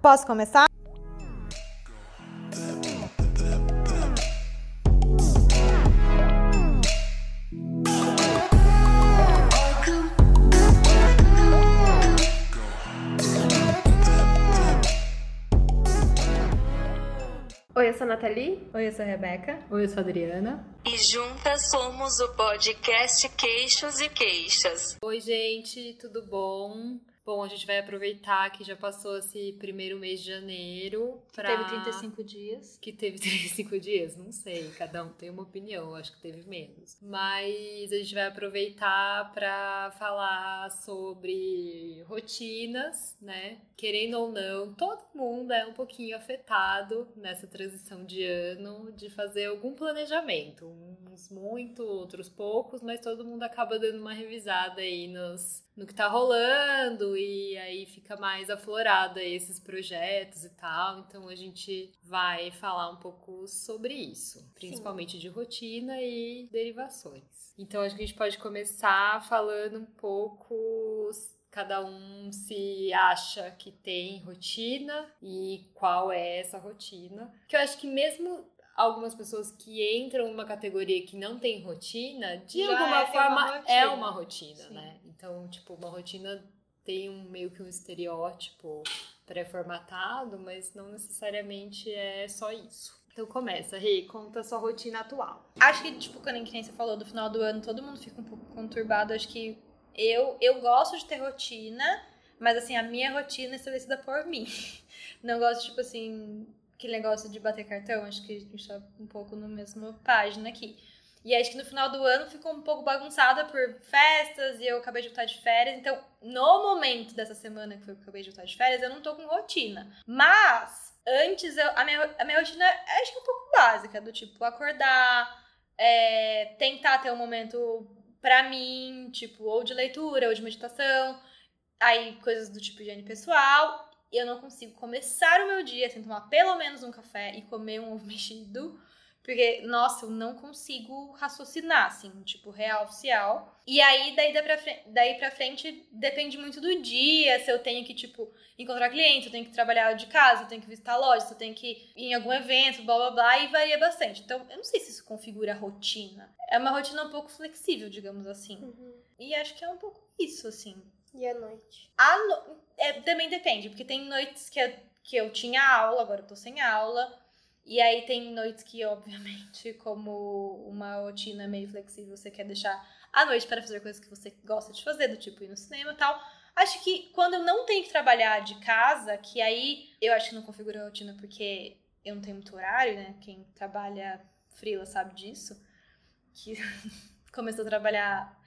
Posso começar? Oi, eu sou a Nathalie. Oi, eu sou a Rebeca. Oi, eu sou a Adriana. E juntas somos o podcast Queixos e Queixas. Oi, gente, tudo bom? Bom, a gente vai aproveitar que já passou esse primeiro mês de janeiro. Pra... Teve 35 dias. Que teve 35 dias, não sei, cada um tem uma opinião, acho que teve menos. Mas a gente vai aproveitar para falar sobre rotinas, né? Querendo ou não, todo mundo é um pouquinho afetado nessa transição de ano de fazer algum planejamento. Uns muito, outros poucos, mas todo mundo acaba dando uma revisada aí nos, no que tá rolando e aí fica mais aflorada esses projetos e tal. Então a gente vai falar um pouco sobre isso, principalmente Sim. de rotina e derivações. Então acho que a gente pode começar falando um pouco cada um se acha que tem rotina e qual é essa rotina. Que eu acho que mesmo algumas pessoas que entram numa categoria que não tem rotina, de Já alguma é forma uma é uma rotina, né? Então, tipo, uma rotina tem um meio que um estereótipo pré-formatado, mas não necessariamente é só isso. Então começa, Rei, conta a sua rotina atual. Acho que, tipo, quando a gente falou do final do ano, todo mundo fica um pouco conturbado. Acho que eu, eu gosto de ter rotina, mas assim, a minha rotina é estabelecida por mim. Não gosto, tipo assim, aquele negócio de bater cartão, acho que a gente tá um pouco na mesma página aqui. E acho que no final do ano ficou um pouco bagunçada por festas e eu acabei de voltar de férias. Então, no momento dessa semana que que eu acabei de voltar de férias, eu não tô com rotina. Mas, antes, eu, a, minha, a minha rotina é, acho que é um pouco básica, do tipo, acordar, é, tentar ter um momento pra mim, tipo, ou de leitura, ou de meditação, aí coisas do tipo higiene pessoal. Eu não consigo começar o meu dia sem tomar pelo menos um café e comer um ovo mexido porque, nossa, eu não consigo raciocinar, assim, tipo, real oficial. E aí, daí, daí, pra frente, daí pra frente, depende muito do dia, se eu tenho que, tipo, encontrar cliente, eu tenho que trabalhar de casa, eu tenho que visitar loja, eu tenho que ir em algum evento, blá blá blá, e varia bastante. Então, eu não sei se isso configura a rotina. É uma rotina um pouco flexível, digamos assim. Uhum. E acho que é um pouco isso, assim. E a noite? A no... é, também depende, porque tem noites que eu, que eu tinha aula, agora eu tô sem aula. E aí tem noites que, obviamente, como uma rotina meio flexível, você quer deixar a noite para fazer coisas que você gosta de fazer, do tipo ir no cinema e tal. Acho que quando eu não tenho que trabalhar de casa, que aí eu acho que não configura a rotina porque eu não tenho muito horário, né? Quem trabalha frila sabe disso. Que começou a trabalhar,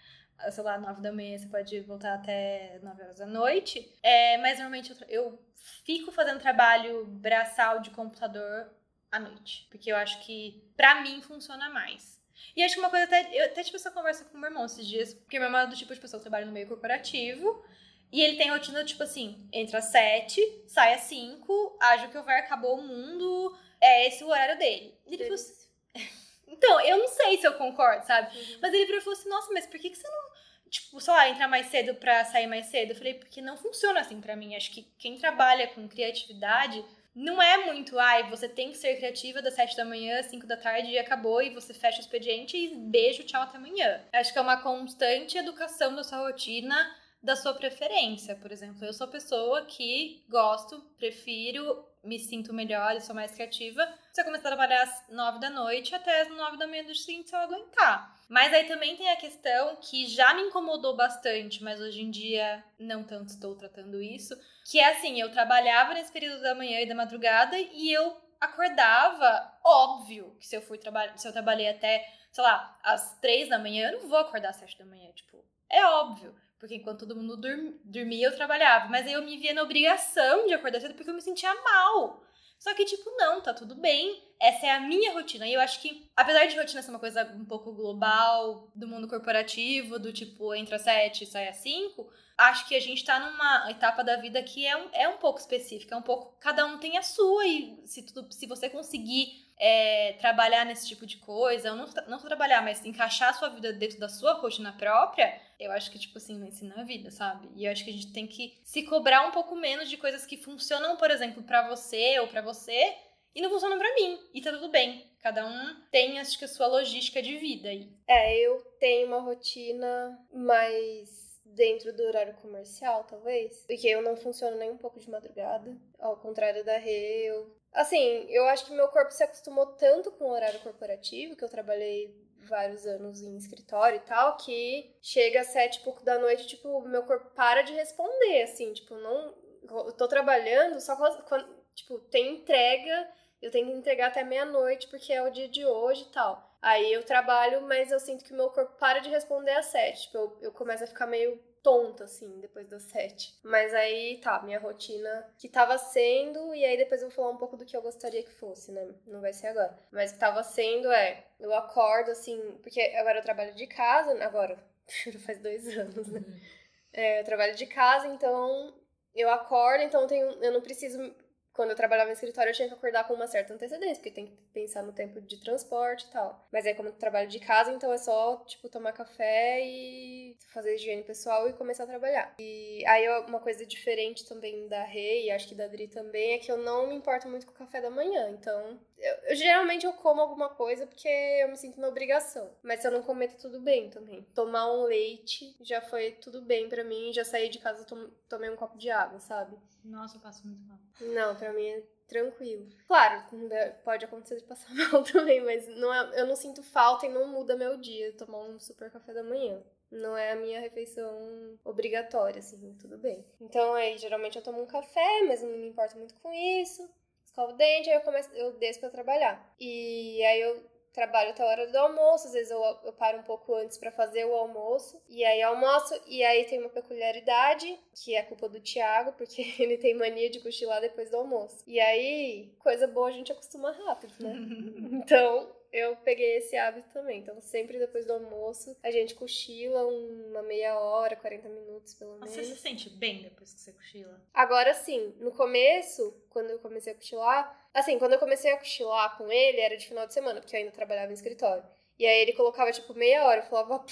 sei lá, nove da manhã, você pode voltar até nove horas da noite. É, mas normalmente eu, eu fico fazendo trabalho braçal de computador à noite. Porque eu acho que, pra mim, funciona mais. E acho que uma coisa até. Eu até tive essa conversa com meu irmão esses dias, porque meu irmão é do tipo de pessoa que trabalha no meio corporativo. E ele tem rotina, tipo assim, entra às sete, sai às cinco, age o que houver, acabou o mundo, é esse o horário dele. E ele falou assim. então, eu não sei se eu concordo, sabe? Uhum. Mas ele falou assim, nossa, mas por que, que você não tipo, sei lá, entrar mais cedo pra sair mais cedo. Eu falei, porque não funciona assim para mim. Acho que quem trabalha com criatividade não é muito, ai, você tem que ser criativa das 7 da manhã às 5 da tarde e acabou, e você fecha o expediente e beijo, tchau, até amanhã. Acho que é uma constante educação da sua rotina, da sua preferência. Por exemplo, eu sou pessoa que gosto, prefiro, me sinto melhor e sou mais criativa. Se eu começar a trabalhar às 9 da noite até às 9 da manhã do seguinte, se eu aguentar. Mas aí também tem a questão que já me incomodou bastante, mas hoje em dia não tanto estou tratando isso que é assim, eu trabalhava nesse período da manhã e da madrugada e eu acordava, óbvio, que se eu fui trabalhar, se eu trabalhei até, sei lá, às três da manhã, eu não vou acordar às sete da manhã, tipo, é óbvio. Porque enquanto todo mundo dormia, eu trabalhava. Mas aí eu me via na obrigação de acordar cedo porque eu me sentia mal. Só que, tipo, não, tá tudo bem. Essa é a minha rotina. E eu acho que, apesar de rotina ser uma coisa um pouco global, do mundo corporativo, do tipo, entra às sete e sai às cinco, acho que a gente tá numa etapa da vida que é um, é um pouco específica, é um pouco. Cada um tem a sua, e se, tudo, se você conseguir é, trabalhar nesse tipo de coisa, não, não trabalhar, mas encaixar a sua vida dentro da sua rotina própria, Eu acho que, tipo assim, não ensina a vida, sabe? E eu acho que a gente tem que se cobrar um pouco menos de coisas que funcionam, por exemplo, pra você ou pra você e não funcionam pra mim. E tá tudo bem. Cada um tem, acho que, a sua logística de vida aí. É, eu tenho uma rotina mais dentro do horário comercial, talvez. Porque eu não funciono nem um pouco de madrugada. Ao contrário da Rê, eu... Assim, eu acho que meu corpo se acostumou tanto com o horário corporativo, que eu trabalhei vários anos em escritório e tal, que chega às sete e pouco da noite, tipo, meu corpo para de responder, assim, tipo, não... Eu tô trabalhando, só quando, tipo, tem entrega, eu tenho que entregar até meia-noite, porque é o dia de hoje e tal. Aí eu trabalho, mas eu sinto que o meu corpo para de responder às sete. Tipo, eu, eu começo a ficar meio tonta, assim, depois das sete. Mas aí, tá, minha rotina que tava sendo, e aí depois eu vou falar um pouco do que eu gostaria que fosse, né? Não vai ser agora. Mas o que tava sendo é, eu acordo, assim, porque agora eu trabalho de casa, agora, já faz dois anos, né? É, eu trabalho de casa, então eu acordo, então eu, tenho, eu não preciso quando eu trabalhava no escritório, eu tinha que acordar com uma certa antecedência, porque tem que pensar no tempo de transporte e tal. Mas aí, como eu trabalho de casa, então é só, tipo, tomar café e fazer higiene pessoal e começar a trabalhar. E aí, uma coisa diferente também da Rei, e acho que da Adri também, é que eu não me importo muito com o café da manhã. Então, eu, eu, geralmente eu como alguma coisa porque eu me sinto na obrigação. Mas se eu não comer, tá tudo bem também. Tomar um leite já foi tudo bem para mim. Já saí de casa, tom, tomei um copo de água, sabe? Nossa, eu passo muito mal. Não, pra mim é tranquilo. Claro, pode acontecer de passar mal também, mas não é, eu não sinto falta e não muda meu dia tomar um super café da manhã. Não é a minha refeição obrigatória, assim, tudo bem. Então, aí, geralmente eu tomo um café, mas não me importo muito com isso. Escovo o dente, aí eu, começo, eu desço pra trabalhar. E aí eu trabalho até a hora do almoço, às vezes eu, eu paro um pouco antes para fazer o almoço, e aí almoço, e aí tem uma peculiaridade, que é culpa do Thiago, porque ele tem mania de cochilar depois do almoço. E aí, coisa boa a gente acostuma rápido, né? então, eu peguei esse hábito também. Então, sempre depois do almoço, a gente cochila uma meia hora, 40 minutos pelo menos. Você se sente bem depois que você cochila? Agora sim, no começo, quando eu comecei a cochilar, assim, quando eu comecei a cochilar com ele, era de final de semana, porque eu ainda trabalhava em escritório. E aí ele colocava, tipo, meia hora. Eu falava,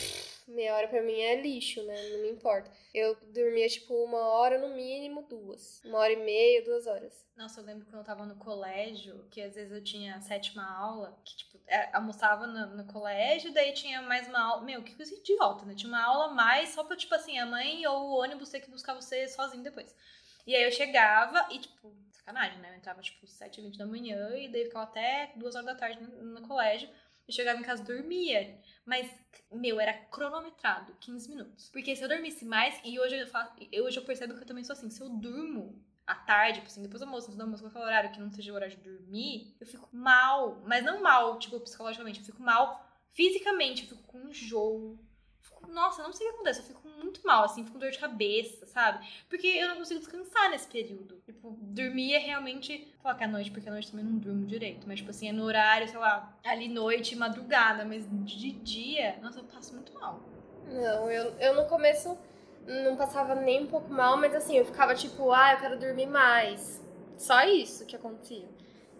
meia hora pra mim é lixo, né? Não me importa. Eu dormia, tipo, uma hora no mínimo, duas. Uma hora e meia, duas horas. Nossa, eu lembro quando eu tava no colégio, que às vezes eu tinha a sétima aula, que, tipo, é, almoçava no, no colégio, daí tinha mais uma aula. Meu, que coisa idiota, né? Tinha uma aula mais só pra, tipo assim, a mãe ou o ônibus ter que buscar você sozinho depois. E aí eu chegava e, tipo, sacanagem, né? Eu entrava, tipo, sete e vinte da manhã e daí ficava até duas horas da tarde no, no colégio. Eu chegava em casa dormia. Mas, meu, era cronometrado, 15 minutos. Porque se eu dormisse mais, e hoje eu, faço, hoje eu percebo que eu também sou assim, se eu durmo à tarde, tipo assim, depois do almoço, do almoço, qualquer horário que não seja o horário de dormir, eu fico mal. Mas não mal, tipo, psicologicamente, eu fico mal fisicamente, eu fico com enjoo, nossa, não sei o que acontece, eu fico muito mal, assim, fico com dor de cabeça, sabe? Porque eu não consigo descansar nesse período. Tipo, dormir é realmente. Falar que é à noite, porque à noite também não durmo direito. Mas, tipo assim, é no horário, sei lá, ali noite, madrugada. Mas de dia, nossa, eu passo muito mal. Não, eu, eu no começo não passava nem um pouco mal, mas assim, eu ficava tipo, ah, eu quero dormir mais. Só isso que acontecia.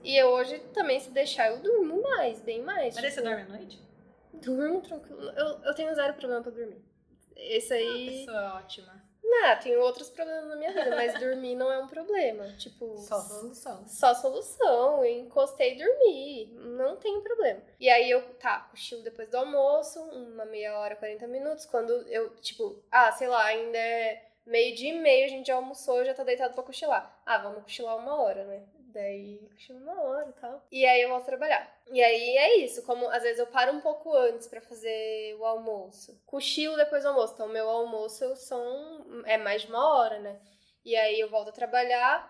E eu hoje também, se deixar, eu durmo mais, bem mais. Mas tipo... você dorme à noite? Durmo tranquilo. Eu, eu tenho zero problema pra dormir. Esse aí. Uma pessoa ótima. Não, tenho outros problemas na minha vida, mas dormir não é um problema. Tipo. Só solução. Só solução. Eu encostei e dormi. Não tem problema. E aí eu, tá, cochilo depois do almoço, uma meia hora, 40 minutos. Quando eu, tipo, ah, sei lá, ainda é meio dia e meio, a gente já almoçou, já tá deitado pra cochilar. Ah, vamos cochilar uma hora, né? Daí cochilo uma hora e tal. E aí eu volto trabalhar. E aí é isso, como às vezes eu paro um pouco antes para fazer o almoço. Cochilo depois do almoço. Então, meu almoço são, é mais de uma hora, né? E aí eu volto a trabalhar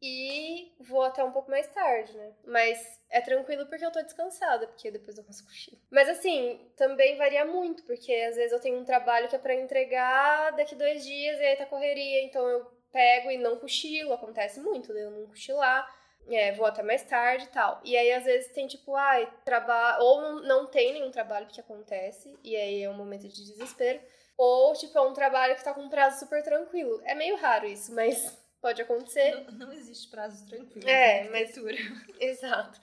e vou até um pouco mais tarde, né? Mas é tranquilo porque eu tô descansada, porque depois eu faço cochilo. Mas assim, também varia muito, porque às vezes eu tenho um trabalho que é para entregar daqui dois dias e aí tá correria, então eu pego e não cochilo, acontece muito, eu não cochilar. É, vou até mais tarde e tal. E aí, às vezes, tem tipo, ai, trabalho. Ou não, tem nenhum trabalho que acontece, e aí é um momento de desespero. Ou, tipo, é um trabalho que tá com um prazo super tranquilo. É meio raro isso, mas pode acontecer. Não, não existe prazos tranquilos. É, mas. Exato.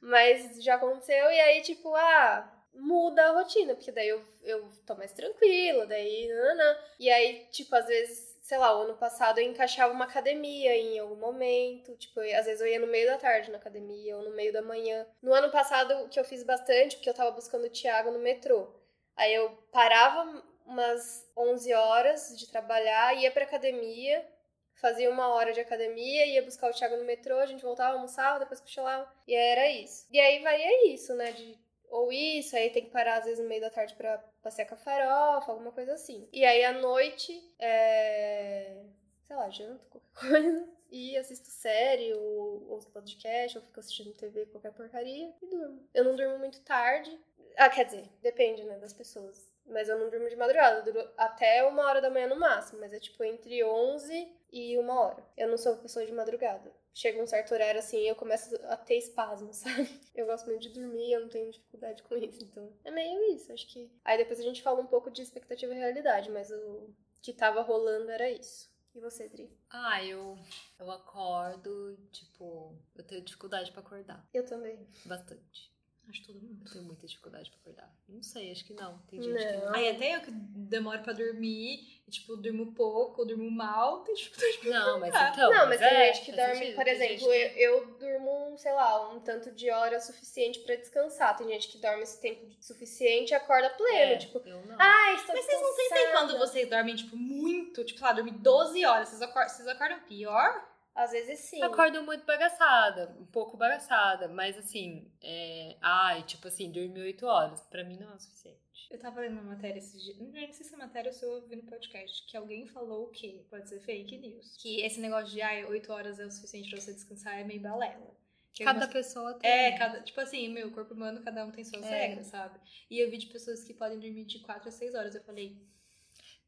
Mas já aconteceu, e aí, tipo, ah, muda a rotina, porque daí eu, eu tô mais tranquila, daí. Nanana. E aí, tipo, às vezes, sei lá, o ano passado eu encaixava uma academia em algum momento. Tipo, eu- às vezes eu ia no meio da tarde na academia ou no meio da manhã. No ano passado, o que eu fiz bastante, porque eu tava buscando o Thiago no metrô. Aí eu parava umas 11 horas de trabalhar, ia pra academia, fazia uma hora de academia, ia buscar o Thiago no metrô, a gente voltava, almoçava, depois cochilava. E era isso. E aí varia isso, né? De, ou isso, aí tem que parar às vezes no meio da tarde pra passear com a farofa, alguma coisa assim. E aí à noite, é... sei lá, janto, qualquer coisa. E assisto série, ou ouço podcast, ou fico assistindo TV, qualquer porcaria, e durmo. Eu não durmo muito tarde. Ah, quer dizer, depende, né, das pessoas. Mas eu não durmo de madrugada, eu durmo até uma hora da manhã no máximo, mas é tipo entre 11 e uma hora. Eu não sou pessoa de madrugada. Chega um certo horário assim, eu começo a ter espasmo, sabe? Eu gosto muito de dormir, eu não tenho dificuldade com isso, então é meio isso, acho que. Aí depois a gente fala um pouco de expectativa e realidade, mas o que tava rolando era isso. E você, Dri? Ah, eu, eu acordo, tipo, eu tenho dificuldade pra acordar. Eu também. Bastante. Acho todo mundo. Eu tenho muita dificuldade pra acordar. Não sei, acho que não. Tem gente que Não. não. Aí até eu que demoro pra dormir, e, tipo, durmo pouco, ou durmo mal, tem dificuldade Não, mas então. não, mas tem é, gente que dorme, sentido. por Tem exemplo, gente que- eu, eu durmo, um, sei lá, um tanto de hora suficiente pra descansar. Tem gente que dorme esse tempo suficiente e acorda pleno, É, tipo, eu não. ai, estou Mas vocês não sentem cansada." quando vocês dormem, tipo, muito, tipo, sei lá, dormem 12 horas, vocês acordam, vocês acordam pior? Às vezes sim. Eu acordo muito bagaçada, um pouco bagaçada, mas assim, é... ai, tipo assim, dormir 8 horas, pra mim não é o suficiente. Eu tava lendo uma matéria esses dias, não sei se é matéria ou se eu ouvi no podcast, que alguém falou o quê? Pode ser fake news. Que esse negócio de, ai, 8 horas é o suficiente pra você descansar é meio balela. Que Cada algumas- pessoa tem. É, cada, tipo assim, meu corpo humano, cada um tem suas É. regras, sabe? E eu vi de pessoas que podem dormir de 4 a 6 horas. Eu falei.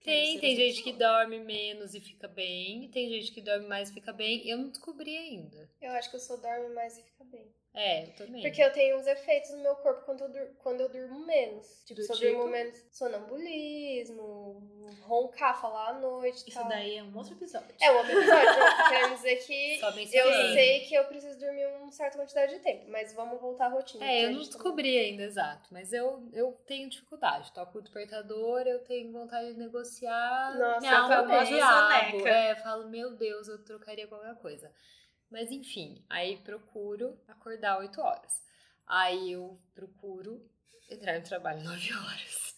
Tem, tem gente que dorme menos e fica bem, tem gente que dorme mais e fica bem. Eu não descobri ainda. Eu acho que eu sou dorme mais e fica bem. É, eu também. Porque eu tenho uns efeitos no meu corpo quando eu, dur- quando eu durmo menos. Tipo, Do se eu tipo? durmo menos, sonambulismo, roncar, falar à noite e Isso tal. daí é um outro episódio. É um outro episódio, eu querendo dizer que eu sei que eu preciso dormir uma certa quantidade de tempo, mas vamos voltar à rotina. É, eu não tá- descobri ainda exato, mas eu, eu tenho dificuldade. Toco o despertador, eu tenho vontade de negociar. Nossa, minha eu alma é também. o diabo. Soneca. É, eu falo, meu Deus, eu trocaria qualquer coisa. Mas enfim, aí procuro acordar 8 horas. Aí eu procuro entrar no trabalho 9 horas.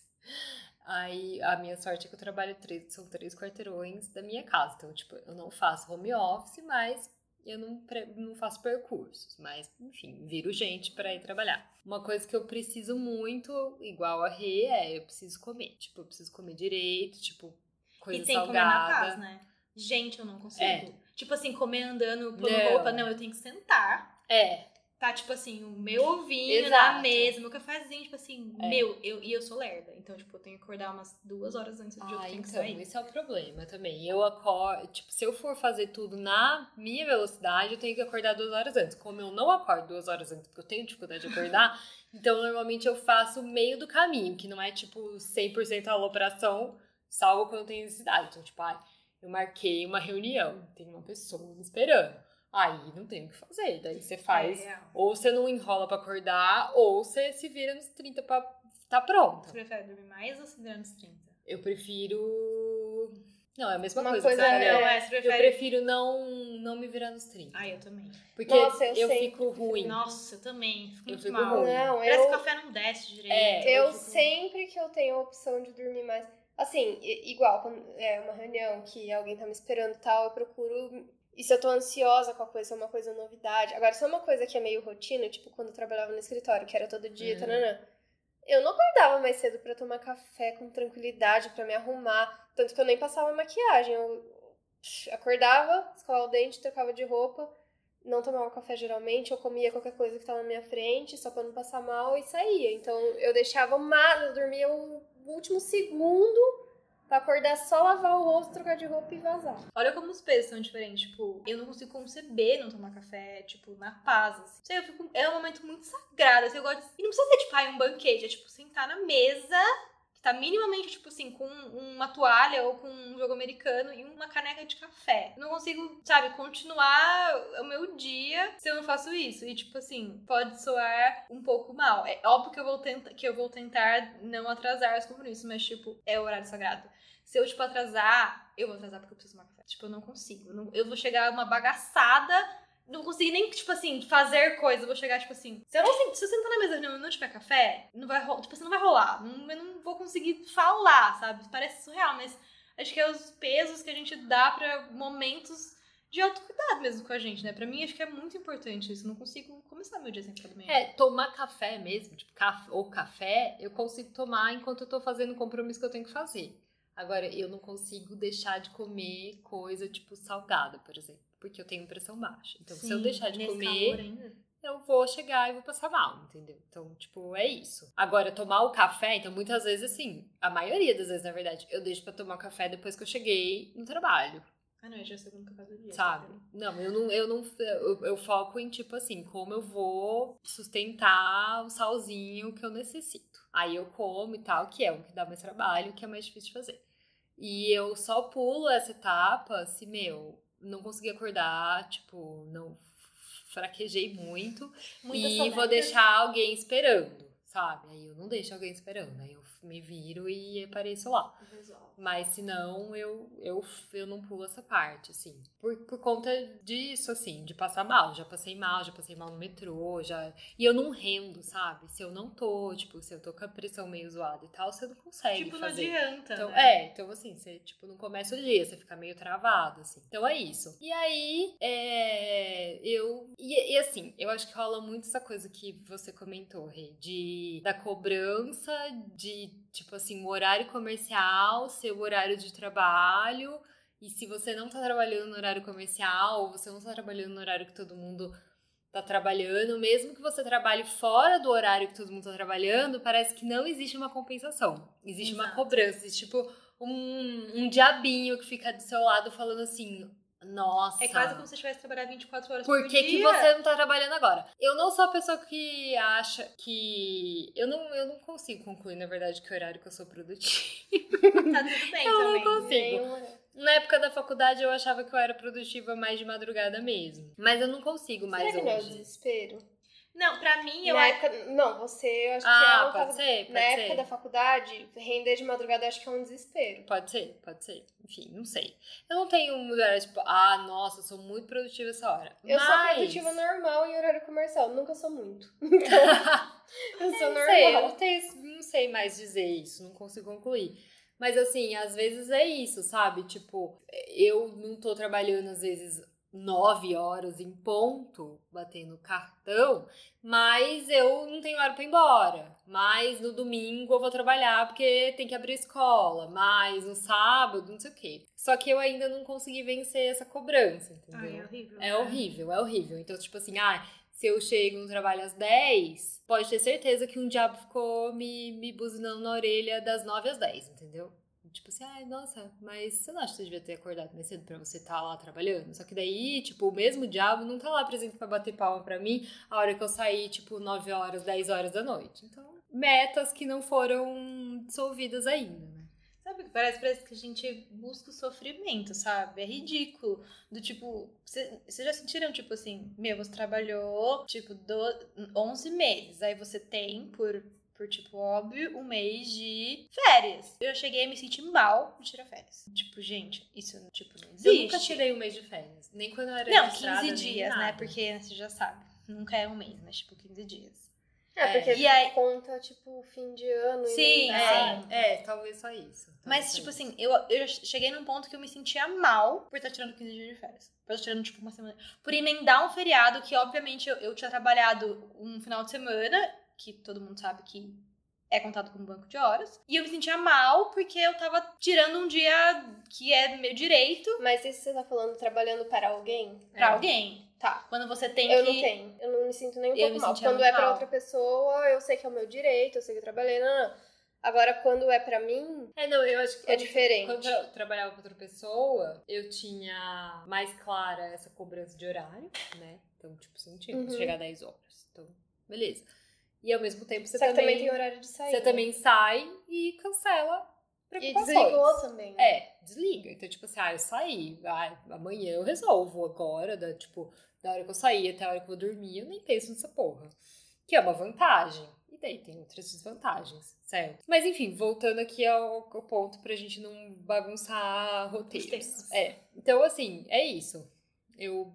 Aí a minha sorte é que eu trabalho três, são três quarteirões da minha casa. Então, tipo, eu não faço home office, mas eu não, não faço percursos. Mas, enfim, viro gente pra ir trabalhar. Uma coisa que eu preciso muito, igual a Rê, é eu preciso comer. Tipo, eu preciso comer direito, tipo, coisa e tem que comer na salgada. paz, né? Gente, eu não consigo. É. Tipo assim, comer andando, pondo Não. roupa. Não, eu tenho que sentar. É, Tá, tipo assim, o meu ovinho Exato. na mesa, meu cafezinho, tipo assim, É. meu, eu, e eu sou lerda. Então, tipo, eu tenho que acordar umas duas horas antes do dia que Ah, tenho que então, sair. esse é o problema também. Eu acordo, tipo, se eu for fazer tudo na minha velocidade, eu tenho que acordar duas horas antes. Como eu não acordo duas horas antes, porque eu tenho dificuldade de acordar, então normalmente eu faço o meio do caminho, que não é tipo 100% alopração, salvo quando tem necessidade. Então, tipo, ai, eu marquei uma reunião, tem uma pessoa me esperando. Aí não tem o que fazer, daí você faz. É real. Ou você não enrola pra acordar, ou você se vira nos 30 pra tá pronta. Você prefere dormir mais ou se virar nos 30? Eu prefiro. Não, é a mesma Uma coisa. coisa que é-. Não, é, você Eu prefere... prefiro não, não me virar nos 30. Ah, eu também. Porque Nossa, eu eu, fico ruim. Nossa, eu também. Fico Eu muito fico mal. ruim. Não, Parece que eu, o café não desce direito. É, eu fico- sempre que eu tenho a opção de dormir mais. Assim, igual, quando é uma reunião que alguém tá me esperando e tal, eu procuro. E se eu tô ansiosa com a coisa, se é uma coisa novidade. Agora, se é uma coisa que é meio rotina, tipo quando eu trabalhava no escritório, que era todo dia, Hum. tananã, eu não acordava mais cedo pra tomar café com tranquilidade, pra me arrumar. Tanto que eu nem passava maquiagem. Eu acordava, escovava o dente, trocava de roupa, não tomava café geralmente, eu comia qualquer coisa que tava na minha frente, só pra não passar mal e saía. Então eu deixava mal, eu dormia o último segundo pra acordar só lavar o rosto, trocar de roupa e vazar. Olha como os pesos são diferentes. Tipo, eu não consigo conceber não tomar café, tipo, na paz. Assim. Sei, eu fico... É um momento muito sagrado. Assim, eu gosto de... E não precisa ser, tipo, ai, um banquete. É, tipo, sentar na mesa, que tá minimamente, tipo assim, com uma toalha ou com um jogo americano e uma caneca de café. Não consigo, sabe, continuar o meu dia se eu não faço isso. E, tipo assim, pode soar um pouco mal. É óbvio que eu vou, tenta, que eu vou tentar não atrasar os compromissos, mas, tipo, é o horário sagrado. Se eu, tipo, atrasar, eu vou atrasar porque eu preciso tomar café. Tipo, eu não consigo. Eu vou chegar uma bagaçada, não consigo nem, tipo assim, fazer coisa. Eu vou chegar, tipo assim. Se eu não se eu sentar na mesa e não tiver café, não vai rolar. Tipo assim, não vai rolar. Não, eu não vou conseguir falar, sabe? Parece surreal, mas acho que é os pesos que a gente dá pra momentos de autocuidado mesmo com a gente, né? Pra mim, acho que é muito importante isso. Eu não consigo começar meu dia sem café. É, tomar café mesmo, tipo, ou café, eu consigo tomar enquanto eu tô fazendo o compromisso que eu tenho que fazer. Agora, eu não consigo deixar de comer coisa, tipo, salgada, por exemplo. Porque eu tenho pressão baixa. Então, se eu Sim, deixar de comer, eu vou chegar e vou passar mal, entendeu? Então, tipo, é isso. Agora, tomar o café, então, muitas vezes, assim, a maioria das vezes, na verdade, eu deixo pra tomar o café depois que eu cheguei no trabalho. Ah, não, já é o segundo café do dia. Sabe? Não, eu não, eu não, eu, eu foco em tipo assim, como eu vou sustentar o salzinho que eu necessito. Aí eu como e tal, que é o que dá mais trabalho, que é mais difícil de fazer. E eu só pulo essa etapa se, meu, não consegui acordar, tipo, não fraquejei muito Muita e soneca. vou deixar alguém esperando, sabe? Aí eu não deixo alguém esperando, aí eu me viro e apareço lá. Mas se não, eu, eu, eu não pulo essa parte, assim. Por, por conta disso, assim, de passar mal. Já passei mal, já passei mal no metrô, já. E eu não rendo, sabe? Se eu não tô, tipo, se eu tô com a pressão meio zoada e tal, você não consegue Tipo, não fazer. adianta. Então, né? é, então assim, você, tipo, não começa o dia, você fica meio travado, assim. Então é isso. E aí, é, eu... E, e, assim, eu acho que rola muito essa coisa que você comentou, Rê, de... Da cobrança, de, tipo assim, o horário comercial, seu horário de trabalho... E se você não tá trabalhando no horário comercial, ou você não tá trabalhando no horário que todo mundo tá trabalhando, mesmo que você trabalhe fora do horário que todo mundo tá trabalhando, parece que não existe uma compensação. Existe uma Exato. cobrança, existe tipo um, um diabinho que fica do seu lado falando assim: nossa. É quase como se você tivesse trabalhado 24 horas Por por que, dia. que você não tá trabalhando agora? Eu não sou a pessoa que acha que. Eu não, eu não consigo concluir, na verdade, que horário que eu sou produtiva. Tá tudo bem Eu não também. consigo. Nenhum horário. Na época da faculdade eu achava que eu era produtiva mais de madrugada mesmo. Mas eu não consigo mais Será que não é o hoje. desespero? Não, pra mim, eu Na acho. época, não, você, eu acho que é Ah, um pode ser, pode Na época ser. da faculdade, render de madrugada eu acho que é um desespero. Pode ser, pode ser. Enfim, não sei. Eu não tenho um horário tipo, ah, nossa, eu sou muito produtiva essa hora. Eu sou Mas- produtiva normal em horário comercial, nunca sou muito. Então, eu sou não sei, eu normal. não, tenho, não sei mais dizer isso, não consigo concluir. Mas assim, às vezes é isso, sabe? Tipo, eu não tô trabalhando, às vezes, nove horas em ponto, batendo cartão, mas eu não tenho hora pra ir embora. Mas no domingo eu vou trabalhar porque tem que abrir escola, mas no sábado, não sei o quê. Só que eu ainda não consegui vencer essa cobrança, entendeu? Ai, é horrível. É né? horrível, é horrível. Então, tipo assim, ah, se eu chego no trabalho às 10, pode ter certeza que um diabo ficou me, me buzinando na orelha das 9 às 10, entendeu? Tipo assim, ai, nossa, mas você não acha que você devia ter acordado mais cedo pra você estar lá trabalhando? Só que daí, tipo, o mesmo diabo não tá lá presente pra bater palma pra mim a hora que eu saí, tipo, 9 horas, 10 horas da noite. Então, metas que não foram dissolvidas ainda, né? Sabe parece? Parece que a gente busca o sofrimento, sabe? É ridículo. Do tipo, vocês já sentiram, tipo assim, meu, você trabalhou, tipo, do, 11 meses. Aí você tem, por, por, tipo, óbvio, um mês de férias. Eu cheguei a me sentir mal de tirar férias. Tipo, gente, isso, tipo, não existe. Eu nunca tirei um mês de férias. Nem quando eu era Não, registrada, 15 nem dias, né? Porque você já sabe. Nunca é um mês, mas tipo 15 dias. É, porque E aí- conta, tipo, fim de ano. e Sim, não é. dá. É, talvez só isso. Mas, Talvez tipo só assim, eu, eu cheguei num ponto que eu me sentia mal por estar tirando 15 dias de férias. Por estar tirando, tipo, uma semana. Por emendar um feriado que, obviamente, eu, eu tinha trabalhado um final de semana, que todo mundo sabe que é contado como banco de horas. E eu me sentia mal porque eu tava tirando um dia que é meu direito Mas isso você tá falando trabalhando para alguém? pra É. alguém. Tá. Quando você tem Eu que. não tenho. Eu não me sinto nem um Eu pouco mal. Quando é pra mal. outra pessoa, eu sei que é o meu direito, eu sei que eu trabalhei, não, não. Agora, quando é pra mim, É, não, eu acho que é diferente. Quando eu trabalhava com outra pessoa, eu tinha mais clara essa cobrança de horário, né? Então, tipo, você não tinha que Uhum. chegar 10 horas. Então, beleza. E ao mesmo tempo você que também, também tem horário de sair. você também sai e cancela E desligou também. né? É, desliga. Então, tipo assim, ah, eu saí, ah, amanhã eu resolvo. Agora, da, tipo, da hora que eu sair até a hora que eu vou dormir, eu nem penso nessa porra. Que é uma vantagem. E daí tem outras desvantagens, certo? Mas enfim, voltando aqui ao, ao ponto pra gente não bagunçar roteiros. É. Então, assim, é isso. Eu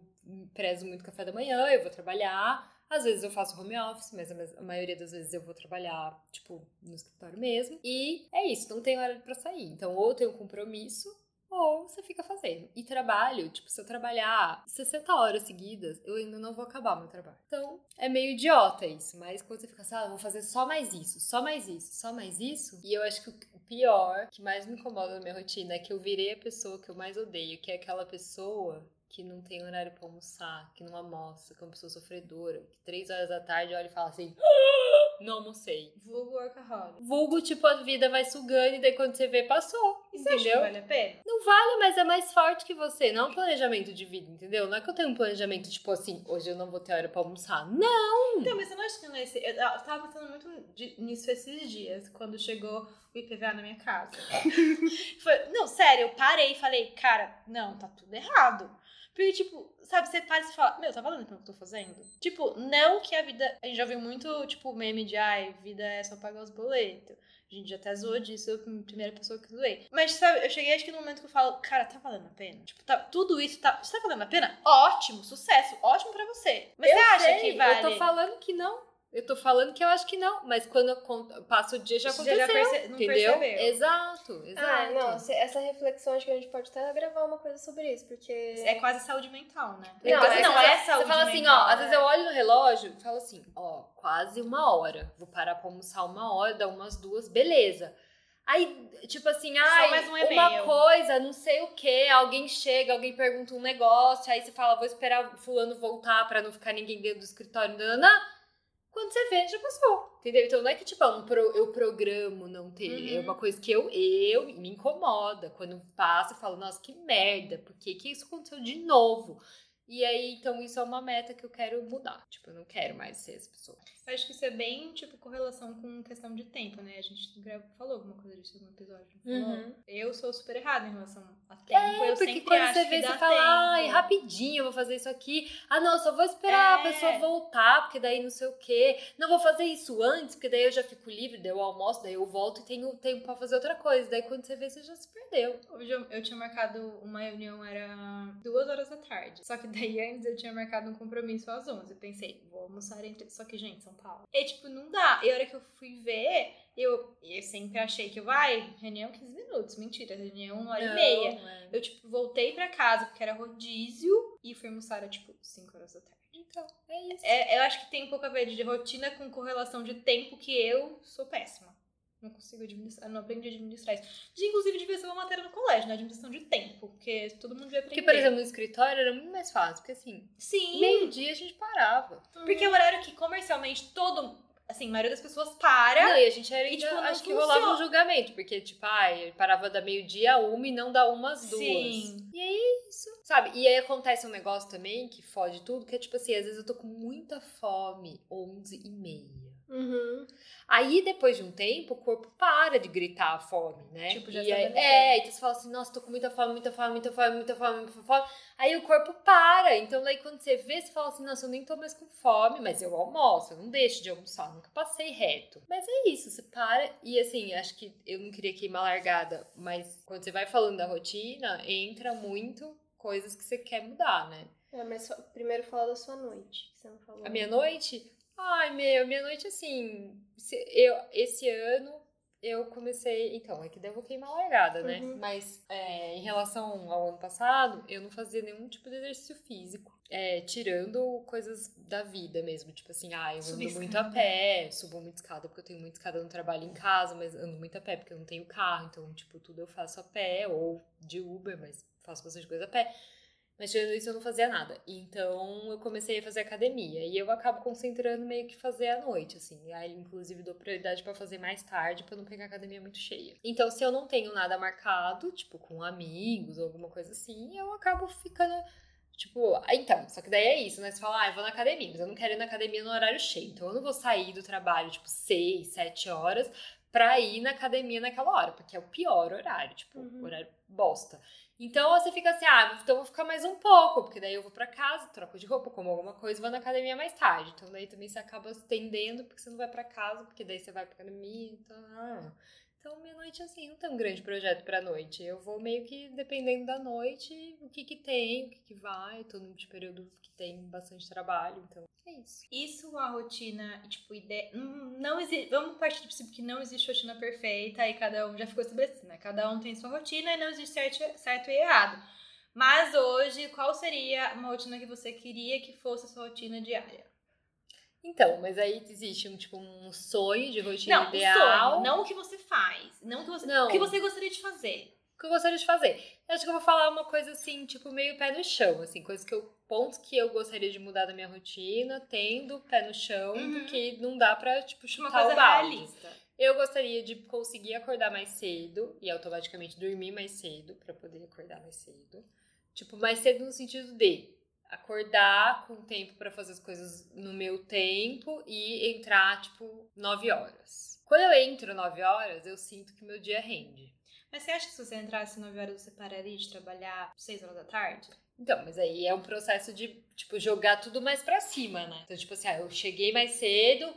prezo muito café da manhã, eu vou trabalhar. Às vezes eu faço home office, mas a maioria das vezes eu vou trabalhar, tipo, no escritório mesmo. E é isso, não tem hora pra sair. Então, ou tem um compromisso, ou você fica fazendo. E trabalho, tipo, se eu trabalhar 60 horas seguidas, eu ainda não vou acabar meu trabalho. Então, é meio idiota isso, mas quando você fica assim, ah, vou fazer só mais isso, só mais isso, só mais isso. E eu acho que o pior, que mais me incomoda na minha rotina, é que eu virei a pessoa que eu mais odeio, que é aquela pessoa que não tem horário pra almoçar, que não almoça, que é uma pessoa sofredora, que três horas da tarde olha e fala assim, "Ah, não almocei. Vulgo workaholic. Vulgo, tipo, a vida vai sugando e daí quando você vê, passou. E você acha que entendeu? vale a pena? Não vale, mas é mais forte que você. Não é um planejamento de vida, entendeu? Não é que eu tenho um planejamento, tipo assim, hoje eu não vou ter hora pra almoçar. Não! Então, mas você não acha que nesse. Eu tava pensando muito nisso esses dias, quando chegou o IPVA na minha casa. Foi- não, sério, eu parei e falei, cara, não, tá tudo errado. Porque, tipo, sabe, você para e fala, meu, tá valendo pelo que eu tô fazendo? Tipo, não que a vida. A gente já ouviu muito, tipo, meme de ai, vida é só pagar os boletos. A gente já até zoou disso, eu fui a primeira pessoa que zoei. Mas, sabe, eu cheguei acho que no momento que eu falo, cara, tá valendo a pena? Tipo, tá, tudo isso tá. Tá valendo a pena? Ótimo, sucesso, ótimo pra você. Mas Eu você acha sei, que vale? Eu tô falando que não. Eu tô falando que eu acho que não. Mas quando eu passo o dia já Você aconteceu. já perce- não entendeu? percebeu. Exato, exato. Ah, não, essa reflexão acho que a gente pode até gravar uma coisa sobre isso, porque. É quase saúde mental, né? Não, Então, é- não é fala- saúde Você fala assim, mental, ó, às vezes eu olho no relógio e falo assim, ó, quase uma hora. Vou parar pra almoçar uma hora, dar umas duas, beleza. Aí, tipo assim, ai, mais um uma coisa, não sei o que, alguém chega, alguém pergunta um negócio, aí você fala, vou esperar o fulano voltar pra não ficar ninguém dentro do escritório, nananã. Quando você vê, já passou. Entendeu? Então não é que, tipo, eu, pro- eu programo não ter. Uhum. É uma coisa que eu, eu me incomoda. Quando passa, eu falo, nossa, que merda. Por que, que isso aconteceu de novo? E aí, então, isso é uma meta que eu quero mudar. Tipo, eu não quero mais ser essa pessoa. Eu acho que isso é bem, tipo, correlação com questão de tempo, né? A gente falou alguma coisa disso no episódio. não falou? Uhum. Eu sou super errada em relação a tempo. eu É, porque sempre quando você vê, você fala, ai, rapidinho, eu vou fazer isso aqui. Ah, não, só vou esperar a É. pessoa voltar, porque daí não sei o quê. Não vou fazer isso antes, porque daí eu já fico livre, daí eu almoço, daí eu volto e tenho tempo pra fazer outra coisa. Daí quando você vê, você já se perdeu. Hoje eu, eu tinha marcado uma reunião, era duas horas da tarde. Só que daí antes eu tinha marcado um compromisso às 11. Eu pensei, vou almoçar entre. Só que, gente, São Paulo. E tipo, não dá. E a hora que eu fui ver, eu, eu sempre achei que vai, reunião 15 minutos. Mentira, reunião uma hora e meia. é. Eu, tipo, voltei pra casa porque era rodízio e fui almoçar, era, tipo, 5 horas da tarde. Então, é isso. É, eu acho que tem um pouco a ver de rotina com correlação de tempo que eu sou péssima. Não consigo administrar, não aprendi a administrar isso. De, inclusive, devia ser uma matéria no colégio, né? Administração de tempo, porque todo mundo devia aprender. Porque, por exemplo, no escritório era muito mais fácil, porque assim, Sim, meio-dia a gente parava. porque é o horário que comercialmente todo, assim, a maioria das pessoas para. Não, e a gente era E, tipo, acho que funciona. rolava um julgamento, porque, tipo, ai, parava da meio-dia a uma e não da uma às duas. Sim. E é isso. Sabe? E aí acontece um negócio também que foge tudo, que é tipo assim, às vezes eu tô com muita fome, 11 e meia. Uhum. Aí, depois de um tempo, o corpo para de gritar a fome, né? Tipo, já e aí, estabeleceu. É, então você fala assim, nossa, tô com muita fome, muita fome, muita fome, muita fome, muita fome. Aí o corpo para. Então, daí quando você vê, você fala assim, nossa, eu nem tô mais com fome, mas eu almoço, eu não deixo de almoçar, nunca passei reto. Mas é isso, você para. E assim, acho que eu não queria queimar largada, mas quando você vai falando da rotina, entra muito coisas que você quer mudar, né? É, mas primeiro fala da sua noite, que você não falou. A minha noite? Ai, meu, minha noite assim. Eu, esse ano eu comecei. Então, é que vou queimar a largada, né? Uhum. Mas é, em relação ao ano passado, eu não fazia nenhum tipo de exercício físico. É, tirando coisas da vida mesmo. Tipo assim, ah, eu Subir ando muito a pé, subo muito escada porque eu tenho muita escada no trabalho em casa, mas ando muito a pé porque eu não tenho carro. Então, tipo, tudo eu faço a pé ou de Uber, mas faço bastante coisa a pé. Mas tirando isso, eu não fazia nada. Então, eu comecei a fazer academia. E eu acabo concentrando meio que fazer à noite, assim. E aí, inclusive, dou prioridade pra fazer mais tarde, pra não pegar a academia muito cheia. Então, se eu não tenho nada marcado, tipo, com amigos ou alguma coisa assim, eu acabo ficando. Tipo, ah, então, só que daí é isso, né? Você fala, ah, eu vou na academia, mas eu não quero ir na academia no horário cheio. Então, eu não vou sair do trabalho, tipo, 6, 7 horas pra ir na academia naquela hora, porque é o pior horário, tipo, Uhum. horário bosta. Então você fica assim, ah, então vou ficar mais um pouco, porque daí eu vou pra casa, troco de roupa, como alguma coisa vou na academia mais tarde. Então daí também você acaba estendendo, porque você não vai pra casa, porque daí você vai pra academia, então... ah. Então, minha noite, assim, não tem um grande projeto pra noite. Eu vou meio que, dependendo da noite, o que que tem, o que que vai. Tô num período que tem bastante trabalho, então é isso. Isso uma rotina, tipo, ideia. Não existe. Vamos partir do princípio que não existe rotina perfeita e cada um já ficou estabelecido, né? Cada um tem sua rotina e não existe certo, certo e errado. Mas hoje, qual seria uma rotina que você queria que fosse a sua rotina diária? Então, mas aí existe um, tipo, um sonho de rotina não, ideal. sonho, não o que você faz. Não o que você. Não. O que você gostaria de fazer. O que eu gostaria de fazer? Eu acho que eu vou falar uma coisa assim, tipo, meio pé no chão, assim, coisas que eu. Pontos que eu gostaria de mudar da minha rotina, tendo pé no chão, Uhum. porque não dá pra, tipo, Uma chutar coisa o balde. realista. Eu gostaria de conseguir acordar mais cedo e automaticamente dormir mais cedo pra poder acordar mais cedo. Tipo, mais cedo no sentido de acordar com tempo pra fazer as coisas no meu tempo e entrar, tipo, 9 horas. Quando eu entro 9 horas, eu sinto que meu dia rende. Mas você acha que se você entrasse 9 horas, você pararia de trabalhar 6 horas da tarde? Então, mas aí é um processo de, tipo, jogar tudo mais pra cima, né? Então, tipo assim, ah, eu cheguei mais cedo,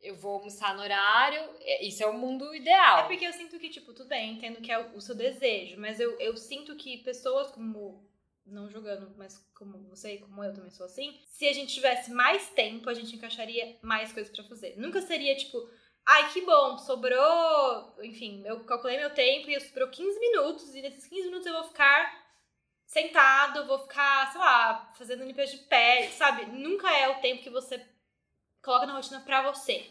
eu vou almoçar no horário, é- isso é o mundo É ideal. porque eu sinto que, tipo, tudo bem, entendo que é o o seu desejo, mas eu, eu sinto que pessoas como. Não julgando, mas como você e como eu também sou assim. Se a gente tivesse mais tempo, a gente encaixaria mais coisas pra fazer. Nunca seria tipo, ai que bom, sobrou. Enfim, eu calculei meu tempo e sobrou 15 minutos, e nesses 15 minutos eu vou ficar sentado, vou ficar, sei lá, fazendo limpeza de pé, sabe? Nunca é o tempo que você coloca na rotina pra você.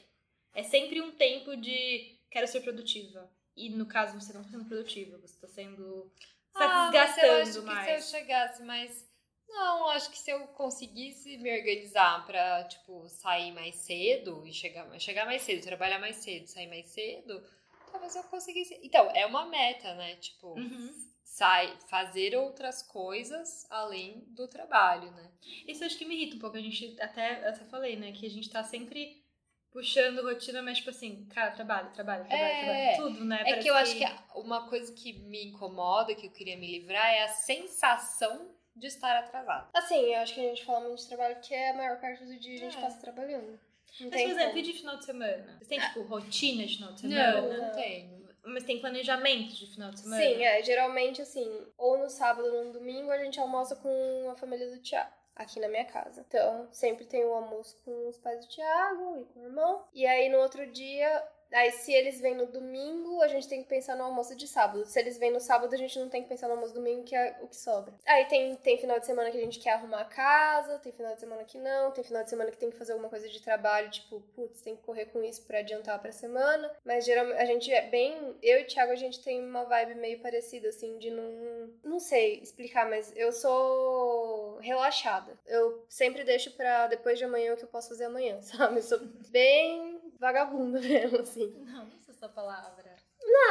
É sempre um tempo de quero ser produtiva. E no caso você não tá sendo produtiva, você tá sendo. Você tá Ah, mas eu acho desgastando que mais. se eu chegasse mais. Não, acho que se eu conseguisse me organizar pra, tipo, sair mais cedo e chegar, chegar mais cedo, trabalhar mais cedo, sair mais cedo, talvez eu conseguisse. Então, é uma meta, né? Tipo, Uhum. sai, fazer outras coisas além do trabalho, né? Isso acho que me irrita um pouco. A gente até, até falei, né? Que a gente tá sempre puxando rotina, mas tipo assim, cara, trabalho, trabalho, trabalho, É. trabalho. Tudo, né? É Parece que eu acho que uma coisa que me incomoda, que eu queria me livrar, é a sensação de estar atrasada. Assim, eu acho que a gente fala muito de trabalho porque a maior parte do dia a gente É. passa trabalhando. Não Mas, por exemplo, e de final de semana? Você tem, tipo, rotina de final de semana? Não, Não. não tenho. Mas tem planejamento de final de semana? Sim, é. Geralmente, assim, ou no sábado ou no domingo, a gente almoça com a família do Thiago. Aqui na minha casa. Então, sempre tem o almoço com os pais do Thiago e com o irmão. E aí, no outro dia, aí se eles vêm no domingo, a gente tem que pensar no almoço de sábado. Se eles vêm no sábado, a gente não tem que pensar no almoço do domingo, que é o que sobra. Aí tem, tem final de semana que a gente quer arrumar a casa, tem final de semana que não, tem final de semana que tem que fazer alguma coisa de trabalho, tipo, putz, tem que correr com isso pra adiantar pra semana. Mas geralmente a gente é bem. Eu e o Thiago, a gente tem uma vibe meio parecida, assim, de não. Não sei explicar, mas eu sou relaxada. Eu sempre deixo pra depois de amanhã o que eu posso fazer amanhã, sabe? Eu sou bem vagabunda mesmo, assim. Não, não sei essa palavra.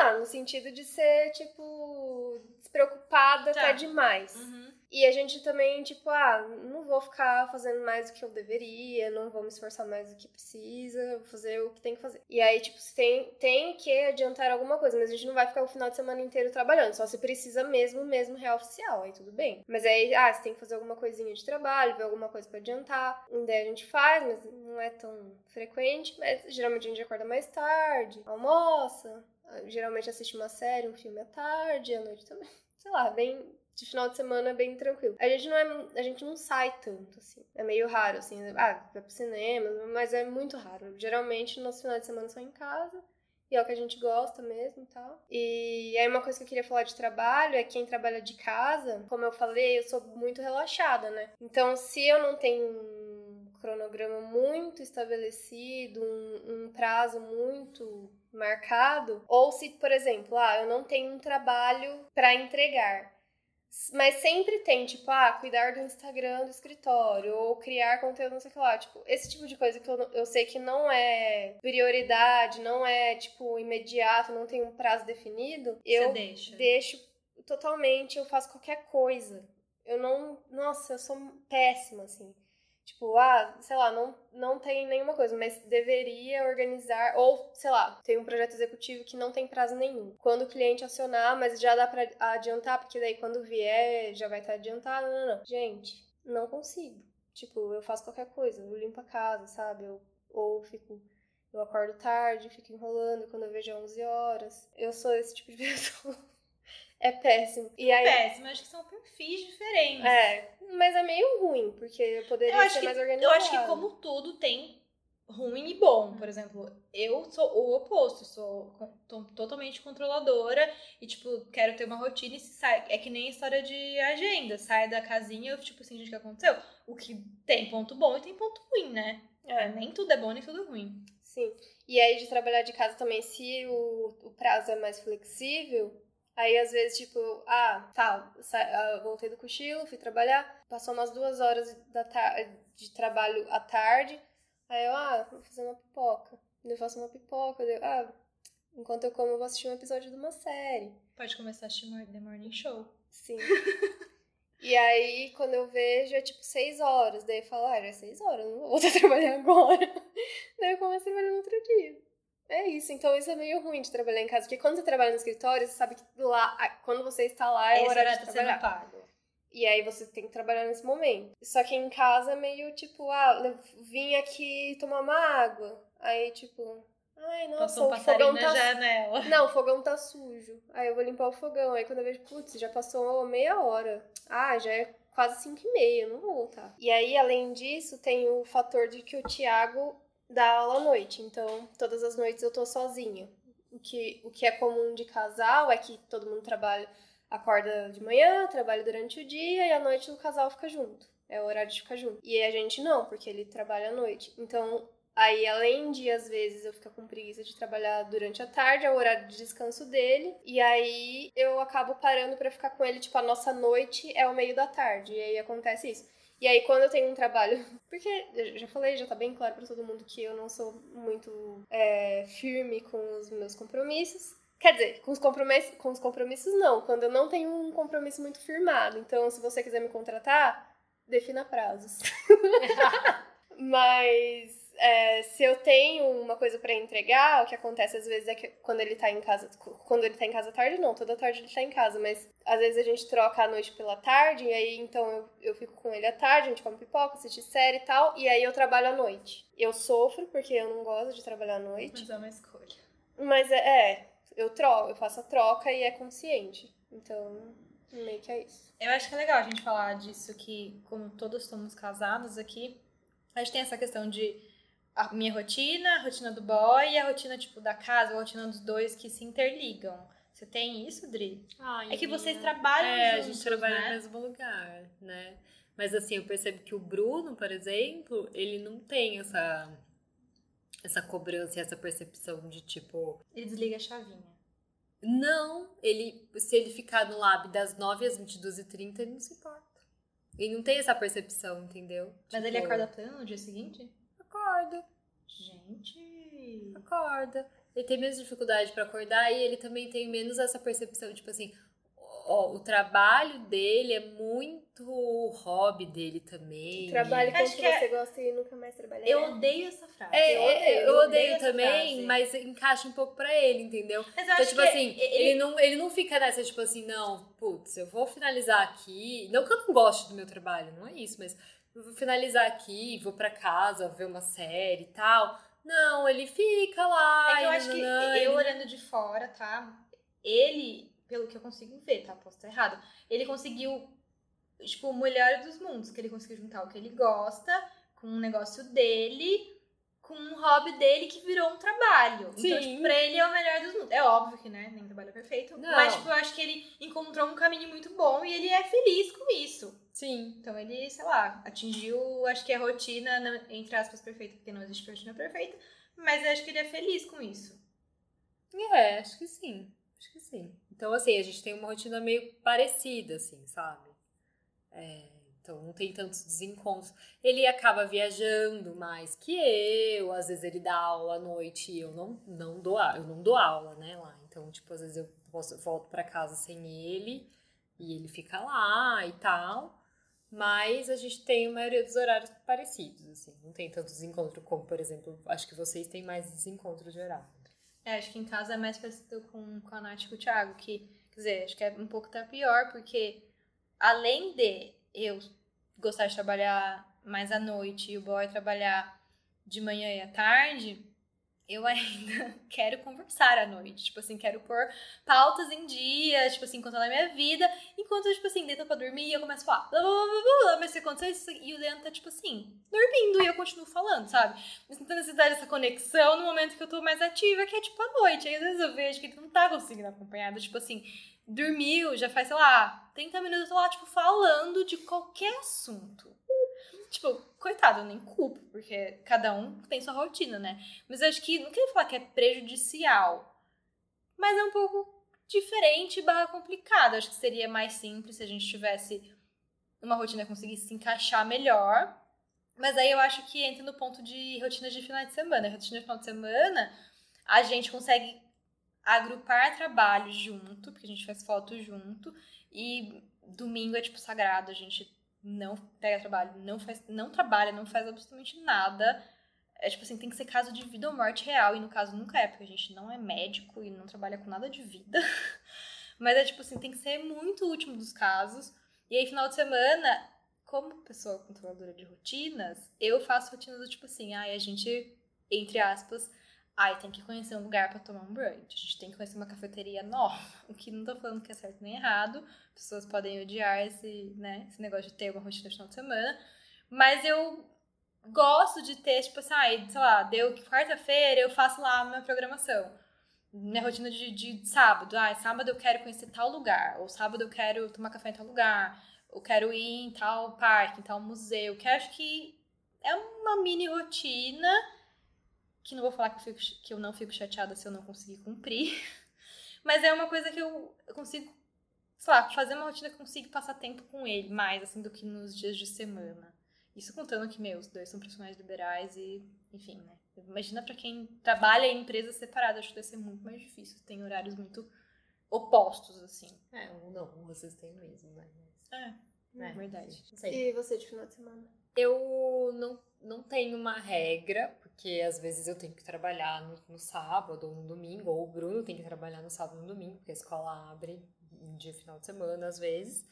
Ah, no sentido de ser, tipo, despreocupada Tá. até demais. Uhum. E a gente também, tipo, ah, não vou ficar fazendo mais do que eu deveria, não vou me esforçar mais do que precisa, vou fazer o que tem que fazer. E aí, tipo, tem, tem que adiantar alguma coisa, mas a gente não vai ficar o final de semana inteiro trabalhando, só se precisa mesmo, mesmo real oficial, aí tudo bem. Mas aí, ah, se tem que fazer alguma coisinha de trabalho, ver alguma coisa pra adiantar, um dia a gente faz, mas não é tão frequente, mas geralmente a gente acorda mais tarde, almoça, geralmente assiste uma série, um filme à tarde, à noite também. Sei lá, bem de final de semana é bem tranquilo. A gente não é, a gente não sai tanto assim. É meio raro assim, ah, vai pro cinema, mas é muito raro. Geralmente nossos finais de semana são em casa. E é o que a gente gosta mesmo e tal. E aí uma coisa que eu queria falar de trabalho é quem trabalha de casa, como eu falei, eu sou muito relaxada, né? Então, se eu não tenho um cronograma muito estabelecido, um, um prazo muito marcado, ou se, por exemplo, ah, eu não tenho um trabalho para entregar, mas sempre tem, tipo, ah, cuidar do Instagram do escritório, ou criar conteúdo, não sei o que lá. Tipo, esse tipo de coisa que eu, eu sei que não é prioridade, não é, tipo, imediato, não tem um prazo definido, eu Você deixa. deixo totalmente, eu faço qualquer coisa. Eu não. Nossa, eu sou péssima, assim. Tipo, ah, sei lá, não, não tem nenhuma coisa, mas deveria organizar, ou, sei lá, tem um projeto executivo que não tem prazo nenhum. Quando o cliente acionar, mas já dá pra adiantar, porque daí quando vier já vai estar adiantado. Não, não, não. Gente, não consigo. Tipo, eu faço qualquer coisa, eu limpo a casa, sabe? Eu, ou fico. Eu acordo tarde, fico enrolando quando eu vejo 11 horas. Eu sou esse tipo de pessoa. É péssimo. E aí, Péssimo, acho que são perfis diferentes. É, mas é meio ruim, porque eu poderia eu ser que, mais eu organizada. acho que como tudo tem ruim e bom. Por exemplo, eu sou o oposto, sou totalmente controladora e, tipo, quero ter uma rotina e se sai. É que nem história de agenda. Sai da casinha, eu, tipo assim, gente, o que aconteceu? O que tem ponto bom e tem ponto ruim, né? É, Nem tudo é bom, nem tudo é ruim. sim. E aí, de trabalhar de casa também, se o, o prazo é mais flexível, aí às vezes, tipo, ah, tá, ah, voltei do cochilo, fui trabalhar, passou umas duas horas da de trabalho à tarde, aí eu, ah, vou fazer uma pipoca. Eu faço uma pipoca, eu, ah, enquanto eu como, eu vou assistir um episódio de uma série. Pode começar a assistir The Morning Show. Sim. E aí, quando eu vejo, é tipo seis horas. Daí eu falo, ah, já é seis horas, não vou voltar a trabalhar agora. Daí eu começo a trabalhar no outro dia. É isso, então isso é meio ruim de trabalhar em casa. Porque quando você trabalha no escritório, você sabe que lá, quando você está lá, é o horário de tá trabalhar. pago. E aí você tem que trabalhar nesse momento. Só que em casa é meio tipo, ah, vim aqui tomar uma água. Aí, tipo, ai, nossa, Passou um o fogão na tá janela. não, o fogão tá sujo. Aí eu vou limpar o fogão. Aí quando eu vejo, putz, já passou meia hora. Ah, já é quase 5 e meia, não vou voltar. E aí, além disso, tem o fator de que o Thiago dá aula à noite. Então, todas as noites eu tô sozinha. O que, o que é comum de casal é que todo mundo trabalha, acorda de manhã, trabalha durante o dia e à noite o casal fica junto. É o horário de ficar junto. E a gente não, porque ele trabalha à noite. Então, Aí, além de, às vezes, eu ficar com preguiça de trabalhar durante a tarde, é o horário de descanso dele. E aí, eu acabo parando pra ficar com ele, tipo, a nossa noite é o meio da tarde. E aí, acontece isso. E aí, quando eu tenho um trabalho... Porque, eu já falei, já tá bem claro pra todo mundo que eu não sou muito é, firme com os meus compromissos. Quer dizer, com os, compromissos, com os compromissos, não. Quando eu não tenho um compromisso muito firmado. Então, se você quiser me contratar, defina prazos. Mas é, se eu tenho uma coisa pra entregar, o que acontece às vezes é que quando ele tá em casa, quando ele tá em casa tarde, não, toda tarde ele tá em casa, mas às vezes a gente troca a noite pela tarde, e aí então eu, eu fico com ele à tarde, a gente come pipoca, assiste série e tal, e aí eu trabalho à noite. Eu sofro porque eu não gosto de trabalhar à noite, Mas é uma escolha. mas é, é eu troco, eu faço a troca e é consciente. Então, meio que é isso. Eu acho que é legal a gente falar disso que, como todos somos casados aqui, a gente tem essa questão de a minha rotina, a rotina do boy e a rotina, tipo, da casa, a rotina dos dois que se interligam. Você tem isso, Dri? Ai, É que vocês menina. trabalham É, a juntos, gente trabalha né? no mesmo lugar, né? Mas assim, eu percebo que o Bruno, por exemplo, ele não tem essa essa cobrança e essa percepção de tipo, Ele desliga a chavinha. não, ele se ele ficar no lab das 9 às 22h30, ele não se importa. Ele não tem essa percepção, entendeu? Mas Tipo, ele acorda pleno no dia seguinte? Acorda, Gente. acorda. Ele tem menos dificuldade pra acordar e ele também tem menos essa percepção, tipo assim, ó, o trabalho dele é muito o hobby dele também. Trabalhe com o Acho que que é- você gosta e nunca mais trabalhar. Eu odeio essa frase. É, Eu eu odeio, odeio, eu eu odeio odeio essa também, frase. mas encaixa um pouco pra ele, entendeu? Mas eu Então, acho tipo que assim, ele... não, ele não fica nessa, tipo assim, não, putz, eu vou finalizar aqui. Não que eu não goste do meu trabalho, não é isso, mas eu vou finalizar aqui, vou pra casa, ver uma série e tal. Não, ele fica lá. É que eu acho que nananã, eu ele- olhando de fora, tá? Ele, pelo que eu consigo ver, tá? Posso estar errado. Ele conseguiu, tipo, o melhor dos mundos. Que ele conseguiu juntar o que ele gosta com um negócio dele, com um hobby dele que virou um trabalho. Então, Sim. tipo, pra ele é o melhor dos mundos. É óbvio que, né? Nem trabalho é perfeito. Não. Mas, tipo, eu acho que ele encontrou um caminho muito bom e ele é feliz com isso. Sim. Então ele, sei lá, atingiu, acho que a rotina, entre aspas, perfeita, porque não existe rotina perfeita, mas eu acho que ele é feliz com isso. É, acho que sim. Acho que sim. Então, assim, a gente tem uma rotina meio parecida, assim, sabe? É, então, não tem tantos desencontros. Ele acaba viajando mais que eu, às vezes ele dá aula à noite e eu não, não dou eu não dou aula, né, lá. Então, tipo, às vezes eu posso, volto pra casa sem ele e ele fica lá e tal. Mas a gente tem a maioria dos horários parecidos, assim. Não tem tantos encontros como, por exemplo, acho que vocês têm mais desencontros de horário. É, acho que em casa é mais parecido com, com a Nath e com o Thiago, que, quer dizer, acho que é um pouco até pior, porque além de eu gostar de trabalhar mais à noite e o boy trabalhar de manhã e à tarde, eu ainda quero conversar à noite. Tipo assim, quero pôr pautas em dia, tipo assim, contando a minha vida. Enquanto, tipo assim, deita pra dormir, eu começo a falar, blá, blá, blá, blá, mas se aconteceu isso, e o Leandro tá, tipo assim, dormindo, e eu continuo falando, sabe? Mas não tem necessidade dessa conexão no momento que eu tô mais ativa, que é, tipo, à noite. Aí, às vezes, eu vejo que ele não tá conseguindo acompanhar. Tipo assim, dormiu, já faz, sei lá, 30 minutos, eu tô lá, tipo, falando de qualquer assunto. Tipo, coitado, eu nem culpo, porque cada um tem sua rotina, né? Mas eu acho que, não queria falar que é prejudicial, mas é um pouco diferente barra complicado. Eu acho que seria mais simples se a gente tivesse uma rotina conseguisse se encaixar melhor. Mas aí eu acho que entra no ponto de rotina de final de semana. Rotina de final de semana, a gente consegue agrupar trabalho junto, porque a gente faz foto junto, e domingo é tipo sagrado, a gente não pega trabalho, não faz, não trabalha, não faz absolutamente nada. É tipo assim, tem que ser caso de vida ou morte real, e no caso nunca é, porque a gente não é médico e não trabalha com nada de vida. Mas é tipo assim, tem que ser muito último dos casos. E aí, final de semana, como pessoa controladora de rotinas, eu faço rotinas do tipo assim, ai, a gente, entre aspas, ai, tem que conhecer um lugar para tomar um brunch. A gente tem que conhecer uma cafeteria nova. O que não tô falando que é certo nem errado. Pessoas podem odiar esse, né, esse negócio de ter uma rotina no final de semana. Mas eu gosto de ter, tipo assim, ai, sei lá, deu quarta-feira, eu faço lá a minha programação. Minha rotina de, de sábado. Ai, sábado eu quero conhecer tal lugar. Ou sábado eu quero tomar café em tal lugar. Eu quero ir em tal parque, em tal museu. Que acho que é uma mini rotina que não vou falar que eu, fico, que eu não fico chateada se eu não conseguir cumprir, mas é uma coisa que eu, eu consigo, sei lá, fazer uma rotina que eu consigo passar tempo com ele mais, assim, do que nos dias de semana. Isso contando que, meus, dois são profissionais liberais e, enfim, né? Imagina para quem trabalha em empresas separadas, acho que deve ser muito mais difícil. Tem horários muito opostos, assim. É, ou não, vocês têm mesmo, né? É, é verdade. E você de final de semana? Eu não, não tenho uma regra, porque às vezes eu tenho que trabalhar no, no, sábado ou no domingo, ou o Bruno tem que trabalhar no sábado ou no domingo, porque a escola abre em dia final de semana às vezes.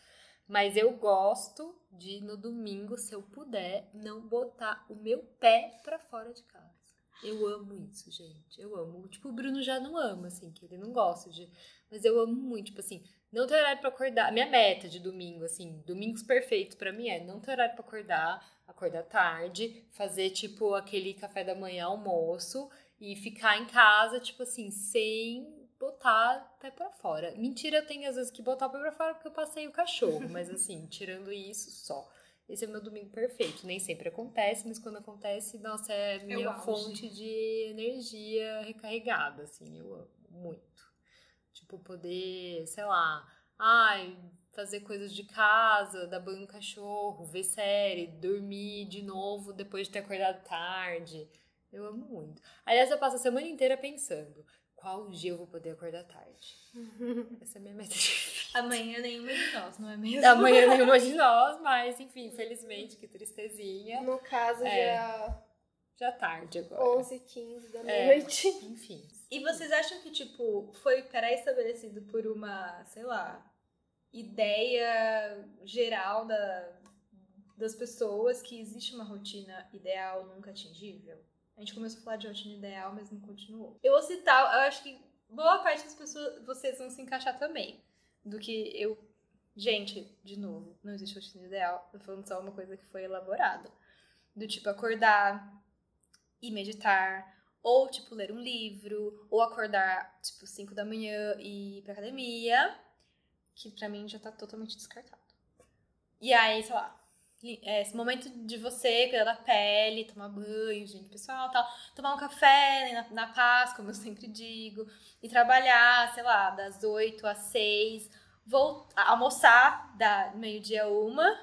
Mas eu gosto de no domingo, se eu puder, não botar o meu pé para fora de casa. Eu amo isso, gente. Eu amo. Tipo, o Bruno já não ama, assim, que ele não gosta de. Mas eu amo muito, tipo assim, não ter horário pra acordar. Minha meta de domingo, assim, domingos perfeitos para mim é não ter horário pra acordar, acordar tarde, fazer, tipo, aquele café da manhã, almoço, e ficar em casa, tipo assim, sem botar pé pra fora. Mentira, eu tenho às vezes que botar o pé pra fora porque eu passei o cachorro, mas assim, tirando isso só. Esse é meu domingo perfeito. Nem sempre acontece, mas quando acontece, nossa, é minha é fonte de energia recarregada, assim, eu amo muito. Tipo, poder, sei lá, ai, fazer coisas de casa, dar banho no cachorro, ver série, dormir de novo depois de ter acordado tarde. Eu amo muito. Aliás, eu passo a semana inteira pensando qual dia eu vou poder acordar tarde. Essa é a minha meta Amanhã nenhuma de nós, não é mesmo? Amanhã nenhuma de nós, mas enfim, infelizmente, que tristezinha. No caso, é, já... Já tarde agora. 11 15 da noite. É, enfim. E vocês acham que, tipo, foi pré-estabelecido por uma, sei lá, ideia geral da, das pessoas que existe uma rotina ideal nunca atingível? A gente começou a falar de rotina ideal, mas não continuou. Eu vou citar, eu acho que boa parte das pessoas, vocês vão se encaixar também. Do que eu. Gente, de novo, não existe rotina ideal. Tô falando só uma coisa que foi elaborada. Do tipo acordar e meditar, ou tipo ler um livro, ou acordar tipo 5 da manhã e ir pra academia, que pra mim já tá totalmente descartado. E aí, sei lá, é, esse momento de você cuidar da pele, tomar banho, gente pessoal, tal, tomar um café na, na paz, como eu sempre digo, e trabalhar, sei lá, das 8 às 6, voltar, almoçar da meio-dia a uma,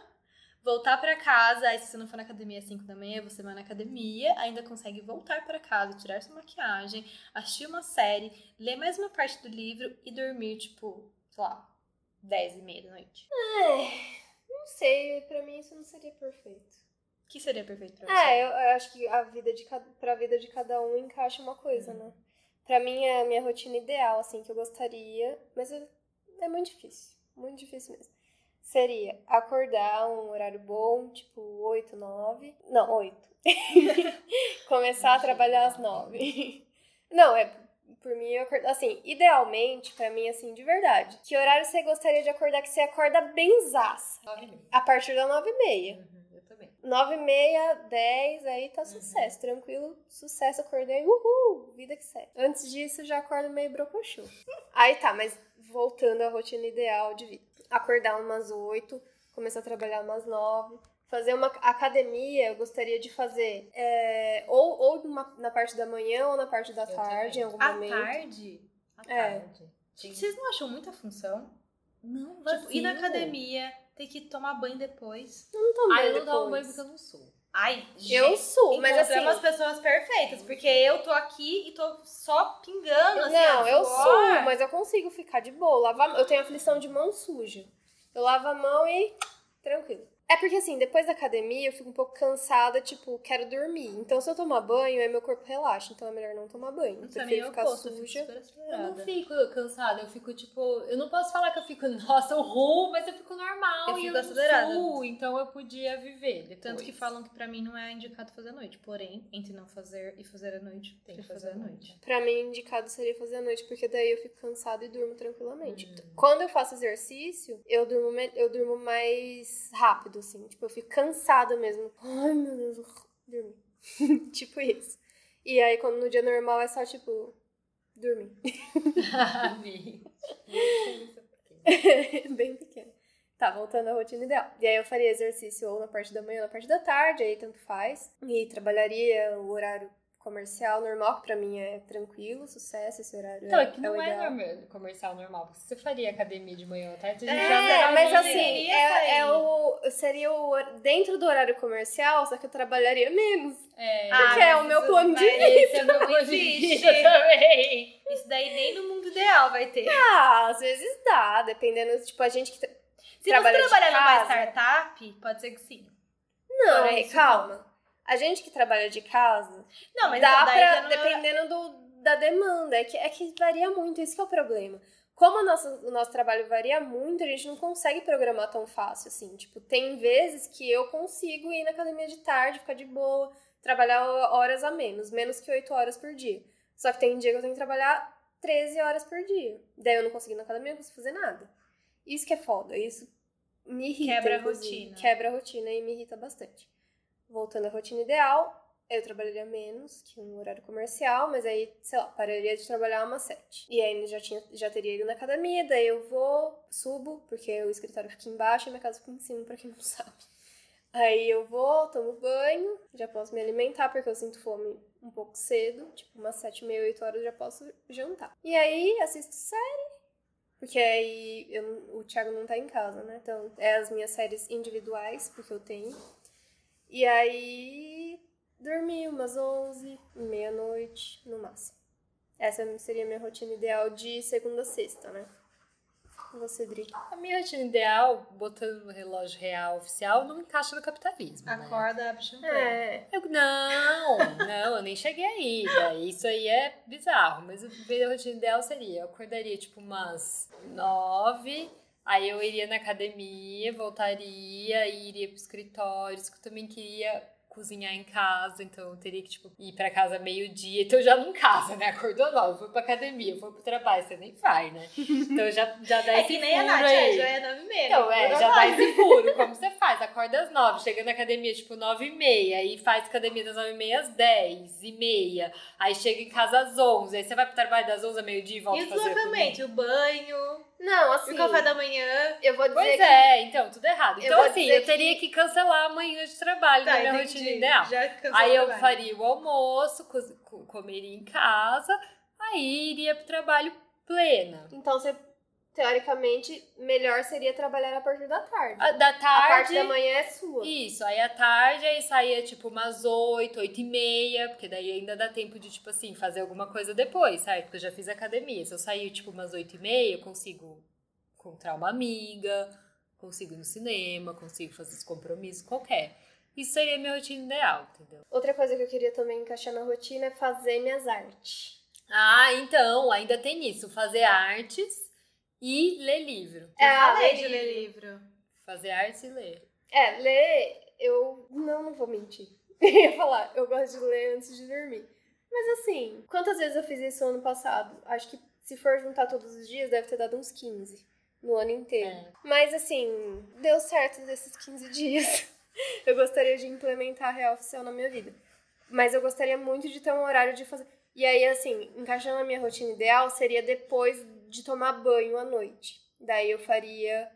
voltar para casa, aí se você não for na academia às 5 da manhã, você vai na academia, ainda consegue voltar para casa, tirar sua maquiagem, assistir uma série, ler mais uma parte do livro e dormir, tipo, sei lá, 10 e meia da noite. É Não sei, pra mim isso não seria perfeito. O que seria perfeito pra você? É, eu, eu acho que a vida de cada, pra vida de cada um encaixa uma coisa, né? Pra mim é a minha rotina ideal, assim, que eu gostaria, mas é, é muito difícil, muito difícil mesmo. Seria acordar um horário bom, tipo 8, 9. Não, 8. Começar a trabalhar às 9. Não, é por mim, eu acordo, assim, idealmente, pra mim, assim, de verdade. Que horário você gostaria de acordar que você acorda bem zaça? Nove e meia. A partir da 9 e meia. Uhum, eu também. 9 e meia, 10, aí tá sucesso. Tranquilo, sucesso, acordei, uhul, vida que segue. Antes disso, eu já acordo meio brocochô. aí tá, mas voltando à rotina ideal de vida. Acordar umas 8, começar a trabalhar umas 9. Fazer uma academia, eu gostaria de fazer é, ou, ou numa- na parte da manhã ou na parte da Eu tarde, também. em algum À momento. tarde? À É. tarde. Gente, vocês não acham muita função? Não, Tipo, ir na vazio. academia, ter que tomar banho depois. Não tomo banho eu não tomo banho depois. porque eu não sou. Ai, Eu sou, mas assim... encontramos pessoas perfeitas, porque eu tô aqui e tô só pingando, assim, Não, eu sou, mas eu consigo ficar de boa. Lavar, eu tenho aflição de mão suja. Eu lavo a mão e tranquilo. É porque assim, depois da academia eu fico um pouco cansada, tipo, quero dormir. Então se eu tomar banho, aí meu corpo relaxa. Então é melhor não tomar banho. Eu prefiro é ficar oposto, eu fico suja. Eu não fico cansada, eu fico tipo. Eu não posso falar que eu fico, nossa, horror, mas eu fico normal Eu e fico eu acelerada. sou, então eu podia viver. Depois. Tanto que falam que pra mim não é indicado fazer à noite. Porém, entre não fazer e fazer à noite, Tem que fazer à noite. Pra mim, indicado seria fazer à noite, porque daí eu fico cansada e durmo tranquilamente. Hum. Quando eu faço exercício, eu durmo, eu durmo mais rápido, assim. Tipo, eu fico cansada mesmo. Ai, meu Deus, eu dormi. tipo isso. E aí, quando no dia normal é só, tipo, dormir. Bem pequeno. Tá, voltando à rotina ideal. E aí eu faria exercício ou na parte da manhã ou na parte da tarde, aí tanto faz. E trabalharia o horário comercial normal, que pra mim é tranquilo, sucesso, esse horário Então, é, é que não o é ideal. normal, comercial normal. porque Você faria academia de manhã ou tarde, a gente É, já É, mas assim, é, é o, seria o dentro do horário comercial, só que eu trabalharia menos. É, Porque é o mas meu isso- plano de mas esse é o meu não plano de existe. vida também. Isso daí nem no mundo ideal vai ter. Ah, às vezes dá, dependendo, tipo, a gente que... tra- Se trabalha você trabalhar numa startup, pode ser que sim. Não, Porém, é, isso calma. A gente que trabalha de casa, Não, mas dá então, pra, é- dependendo do, da demanda, é que, é que varia muito, esse que é o problema. Como o nosso, o nosso trabalho varia muito, a gente não consegue programar tão fácil, assim. Tipo, tem vezes que eu consigo ir na academia de tarde, ficar de boa, trabalhar horas a menos, menos que 8 horas por dia. Só que tem dia que eu tenho que trabalhar 13 horas por dia. Daí eu não consigo ir na academia, não consigo fazer nada. Isso que é foda, isso me irrita. Quebra a rotina. Quebra a rotina e me irrita bastante. Voltando à rotina ideal, eu trabalharia menos que um horário comercial, mas aí, sei lá, pararia de trabalhar umas sete. E aí já, tinha, já teria ido na academia, daí eu vou, subo, porque o escritório fica embaixo e minha casa fica em cima, pra quem não sabe. Aí eu vou, tomo banho, já posso me alimentar, porque eu sinto fome um pouco cedo, tipo umas sete, meia, oito horas já posso jantar. E aí assisto série, porque aí eu- o Thiago não tá em casa, né? Então é as minhas séries individuais, porque eu tenho. E aí dormir umas 11, meia-noite, no máximo. Essa seria a minha rotina ideal de segunda a sexta, né? Você, Dri? A minha rotina ideal, botando no relógio real oficial, não encaixa no capitalismo. né? Acorda, abre champanhe. É. Eu, não, não, eu nem cheguei aí. Daí isso aí é bizarro. Mas a minha rotina ideal seria: eu acordaria tipo umas nove, aí eu iria na academia, voltaria e iria pro escritório. Isso que eu também queria cozinhar em casa, então eu teria que, tipo, ir pra casa meio-dia. Então já não casa, né? Acordou nove, foi pra academia, foi pro trabalho, você nem vai, né? Então já, já dá É esse que nem a Nath, aí. é, já é nove e meia. Então, né? é, já dá esse furo. Como você faz? Acorda às nove, chega na academia, tipo, nove e meia, aí faz academia das nove e meia às dez e meia, aí chega em casa às onze, aí você vai pro trabalho das onze a meio-dia e volta E o fazer deslocamento, o banho, Não, assim. o café da manhã. Eu vou dizer Pois que. é, então, tudo errado. Eu Então, assim, eu teria que cancelar amanhã de trabalho na minha entendi. rotina ideal. Aí eu faria o almoço, co- co- comeria em casa, aí iria pro trabalho plena. Então, você, teoricamente, melhor seria trabalhar a partir da tarde. A- Da A tarde. parte da manhã é sua. Isso, aí à tarde aí saía tipo umas 8, 8 e meia, porque daí ainda dá tempo de, tipo assim, fazer alguma coisa depois, certo? Porque eu já fiz academia. Se eu sair tipo umas 8 e meia, eu consigo encontrar uma amiga, consigo ir no cinema, consigo fazer os compromissos, qualquer. Isso seria a minha rotina ideal, entendeu? Outra coisa que eu queria também encaixar na rotina é fazer minhas artes. Ah, então, ainda tem isso. Fazer artes e ler livro. É, Eu falei ler de ler livro. Fazer artes e ler. É, ler, eu não, não vou mentir. Eu ia falar, eu gosto de ler antes de dormir. Mas assim, quantas vezes eu fiz isso ano passado? Acho que se for juntar todos os dias, deve ter dado uns 15 no ano inteiro. É. Mas assim, deu certo desses 15 dias. Eu gostaria de implementar a real oficial na minha vida. Mas eu gostaria muito de ter um horário de fazer. E aí, assim, encaixando a minha rotina ideal, seria depois de tomar banho à noite. Daí eu faria.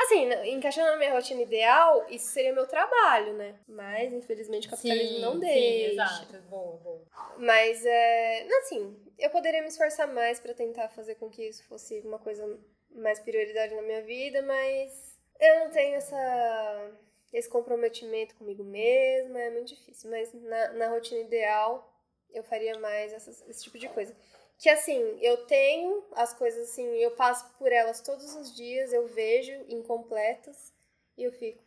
Assim, encaixando na minha rotina ideal, isso seria meu trabalho, né? Mas, infelizmente, o capitalismo não deixa. Sim, exato. Boa, boa. Mas, é, assim, eu poderia me esforçar mais pra tentar fazer com que isso fosse uma coisa mais prioridade na minha vida, mas eu não tenho essa, esse comprometimento comigo mesma, é muito difícil. Mas na, na rotina ideal, eu faria mais essas- esse tipo de coisa. Que assim, eu tenho as coisas assim, eu passo por elas todos os dias, eu vejo incompletas e eu fico.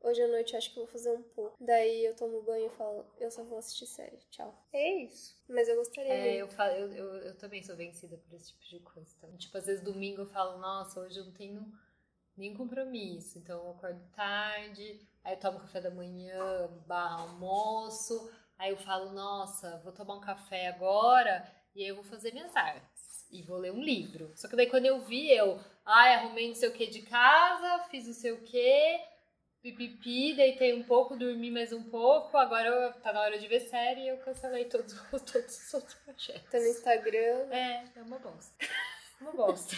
Hoje à noite acho que vou fazer um pouco. Daí eu tomo banho e falo, eu só vou assistir série. Tchau. É isso. Mas eu gostaria. É, muito. eu, falo, eu, eu, eu também sou vencida por esse tipo de coisa. Então, tipo, às vezes domingo eu falo, nossa, hoje eu não tenho nenhum compromisso. Então eu acordo tarde, aí eu tomo café da manhã, barra almoço. Aí eu falo, nossa, vou tomar um café agora e aí eu vou fazer minhas artes. E vou ler um livro. Só que daí quando eu vi, eu, ai, arrumei não sei o que de casa, fiz não sei o que, pipipi, deitei um pouco, dormi mais um pouco, agora eu- tá na hora de ver série e eu cancelei todos, todos os outros projetos. Tá no Instagram. É, é uma bosta. Uma bosta.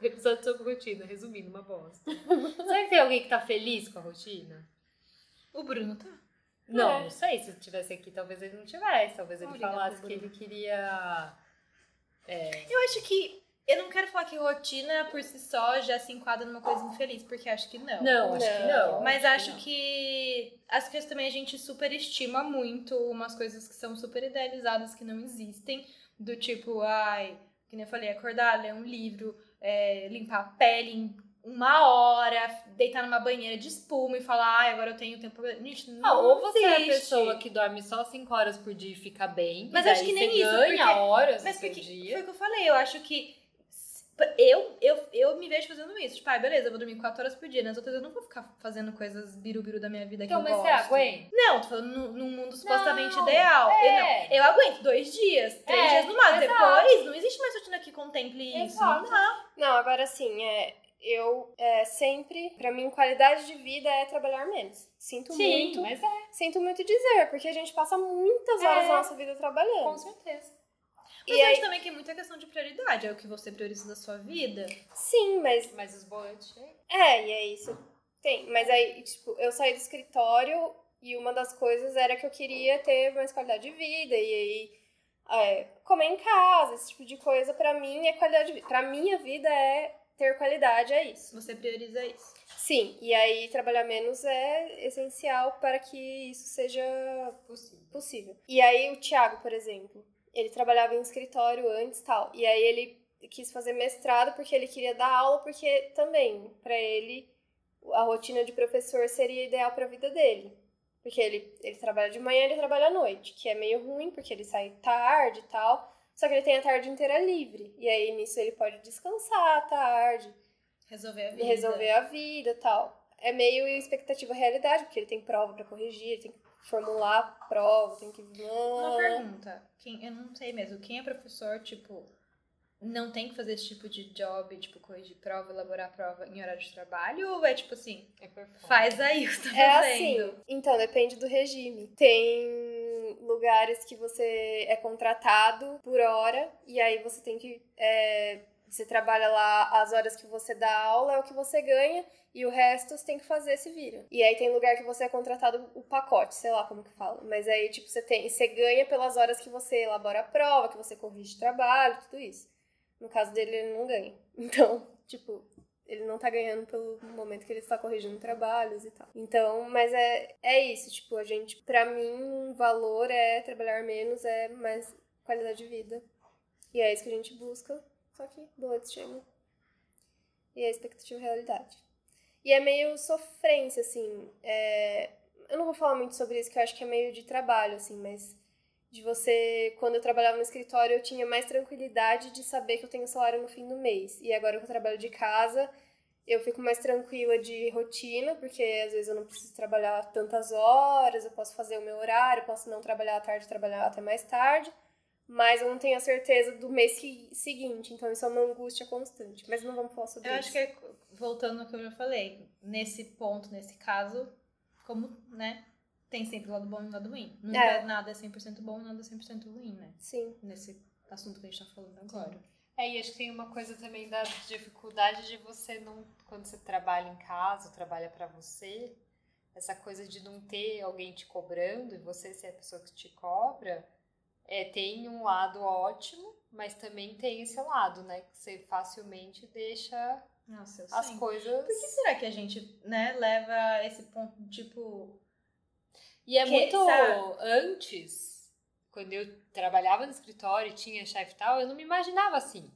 Episódio sobre rotina, resumindo, uma bosta. Será que tem alguém que tá feliz com a rotina? O Bruno tá. Não, É. não sei. Se tivesse aqui, talvez ele não tivesse. Talvez ele Obrigada, falasse que ele queria. Eu acho que. Eu não quero falar que rotina por si só já se enquadra numa coisa infeliz, porque acho que não. Não, acho que não. Mas acho não. que as coisas também a gente superestima muito umas coisas que são super idealizadas que não existem. Do tipo, ai, que nem eu falei, acordar, ler um livro, é, limpar a pele uma hora, deitar numa banheira de espuma e falar, ai, agora eu tenho tempo. pra-" Gente, não Ah, ou você é a existe. pessoa que dorme só 5 horas por dia e fica bem. Mas acho que nem você isso, ganha porque- horas Mas porque, dia. foi o que eu falei, eu acho que eu, eu, eu me vejo fazendo isso. Tipo, ah, beleza, eu vou dormir 4 horas por dia. Nas outras eu não vou ficar fazendo coisas biru-biru da minha vida Então, que eu mas gosto. você aguenta? Não, tô falando num, mundo supostamente Não, ideal. Eu, é. não, eu aguento dois dias, três É, dias no máximo. Depois, não existe mais rotina que contemple isso. Exato. Não. Não, agora assim, é, eu é, sempre, pra mim, qualidade de vida é trabalhar menos. Sinto muito, mas é, sinto muito dizer, porque a gente passa muitas horas É. da nossa vida trabalhando. com certeza. Mas E eu aí- acho também que é muita questão de prioridade. É o que você prioriza da sua vida. Sim, mas Mas os boletos é, e é isso. Tem, mas aí, tipo, eu saí do escritório e uma das coisas era que eu queria ter mais qualidade de vida e aí é, comer em casa, esse tipo de coisa pra mim é qualidade de vida. Pra minha vida é ter qualidade, é isso. Você prioriza isso. Sim, e aí trabalhar menos é essencial para que isso seja Possível. possível. E aí o Thiago, por exemplo, ele trabalhava em escritório antes tal, e aí ele quis fazer mestrado porque ele queria dar aula, porque também, para ele, a rotina de professor seria ideal para a vida dele. Porque ele, ele trabalha de manhã e ele trabalha à noite, que é meio ruim, porque ele sai tarde e tal. Só que ele tem a tarde inteira livre. E aí nisso ele pode descansar à tarde, Resolver a e vida. resolver a vida e tal. É meio expectativa realidade, porque ele tem prova pra corrigir, ele tem que formular a prova, tem que. Uma pergunta. Quem, eu não sei mesmo. Quem é professor, tipo, não tem que fazer esse tipo de job, tipo, corrigir prova, elaborar prova em horário de trabalho? Ou é tipo assim, É faz aí o que você tá É fazendo? assim. Então, depende do regime. Tem lugares que você é contratado por hora, e aí você tem que. é, você trabalha lá as horas que você dá aula, é o que você ganha, e o resto você tem que fazer se vira. E aí tem lugar que você é contratado o pacote, sei lá como que fala. Mas aí, tipo, você tem. Você ganha pelas horas que você elabora a prova, que você corrige trabalho, tudo isso. No caso dele, ele não ganha. Então, tipo, ele não tá ganhando pelo momento que ele está corrigindo trabalhos e tal. Então, mas é, é isso, tipo, a gente, pra mim, um valor é trabalhar menos, é mais qualidade de vida. E é isso que a gente busca, só que boletos chegam. E é expectativa e realidade. E é meio sofrência, assim. É... Eu não vou falar muito sobre isso, que eu acho que é meio de trabalho, assim, mas de você, quando eu trabalhava no escritório, eu tinha mais tranquilidade de saber que eu tenho salário no fim do mês. E agora que eu trabalho de casa, eu fico mais tranquila de rotina, porque às vezes eu não preciso trabalhar tantas horas, eu posso fazer o meu horário, posso não trabalhar à tarde, trabalhar até mais tarde, mas eu não tenho a certeza do mês seguinte, então isso é uma angústia constante. Mas não vamos falar sobre eu isso. Eu acho que, é, voltando ao que eu já falei, nesse ponto, nesse caso, como, né, tem sempre o lado bom e o lado ruim. Nunca é. nada é 100% bom e nada é 100% ruim, né? Sim. Nesse assunto que a gente tá falando agora. É, e acho que tem uma coisa também da dificuldade de você não, quando você trabalha em casa, trabalha para você, essa coisa de não ter alguém te cobrando e você ser a pessoa que te cobra, é, tem um lado ótimo, mas também tem esse lado, né? Que você facilmente deixa Nossa, as coisas. Por que será que a gente, né, leva esse ponto, tipo. E é que, muito sabe? antes quando eu trabalhava no escritório e tinha chefe e tal, eu não me imaginava assim.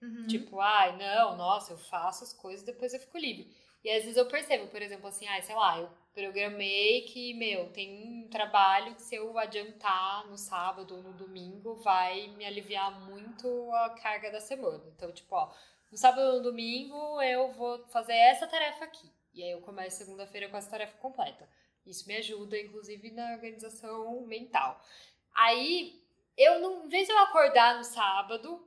Uhum. Tipo, ai, não, nossa, eu faço as coisas depois eu fico livre. E às vezes eu percebo, por exemplo, assim, ai, sei lá, eu programei que, meu, tem um trabalho que se eu adiantar no sábado ou no domingo vai me aliviar muito a carga da semana. Então, tipo, ó, no sábado ou no domingo eu vou fazer essa tarefa aqui. E aí eu começo segunda-feira com essa tarefa completa. Isso me ajuda, inclusive, na organização mental. Aí, eu não, em vez de eu acordar no sábado,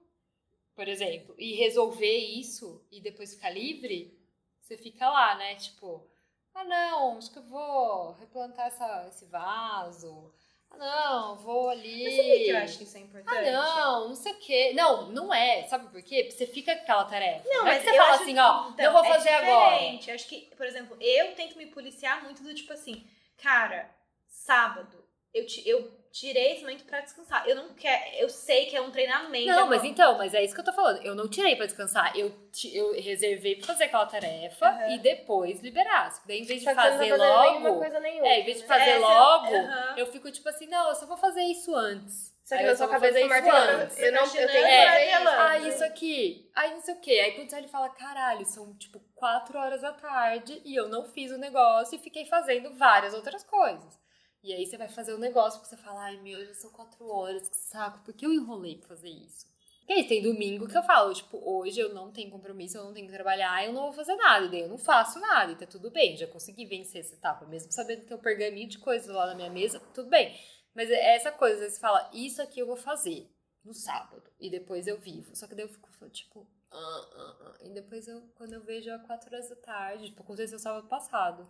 por exemplo, e resolver isso e depois ficar livre, você fica lá, né? Tipo, ah não, acho que eu vou replantar essa, esse vaso. Ah não, vou ali. Mas sabia que eu acho que isso é importante? Ah não, não sei o quê. Não, não é. Sabe por quê? Porque você fica com aquela tarefa. Não, não é mas você fala assim, ó, então, não vou fazer é agora. Acho que, por exemplo, eu tento me policiar muito do tipo assim, cara, sábado, eu, te, eu tirei esse momento pra descansar. Eu não quero. Eu sei que é um treinamento. Não, é mas então, mas é isso que eu tô falando. Eu não tirei pra descansar. Eu, eu reservei pra fazer aquela tarefa uhum. e depois liberar. Daí, em vez de fazer logo. Coisa nenhuma, é, em vez de né? fazer é, logo, uhum. eu fico tipo assim, não, eu só vou fazer isso antes. Só que na sua cabeça isso antes. Eu não eu tenho que é, Ah, isso aqui. Aí não sei o quê. Aí quando ele fala, caralho, são tipo quatro horas da tarde e eu não fiz o negócio e fiquei fazendo várias outras coisas. E aí você vai fazer o um negócio porque você fala, ai meu, já são quatro horas, que saco, por que eu enrolei pra fazer isso? E aí tem domingo que eu falo, tipo, hoje eu não tenho compromisso, eu não tenho que trabalhar, eu não vou fazer nada, daí eu não faço nada, e tá tudo bem, já consegui vencer essa etapa, mesmo sabendo que tem um pergaminho de coisas lá na minha mesa, tudo bem. Mas é essa coisa, você fala, isso aqui eu vou fazer no sábado, e depois eu vivo. Só que daí eu fico, tipo, ah, ah, ah. e depois eu, quando eu vejo a quatro horas da tarde, tipo, aconteceu sábado passado.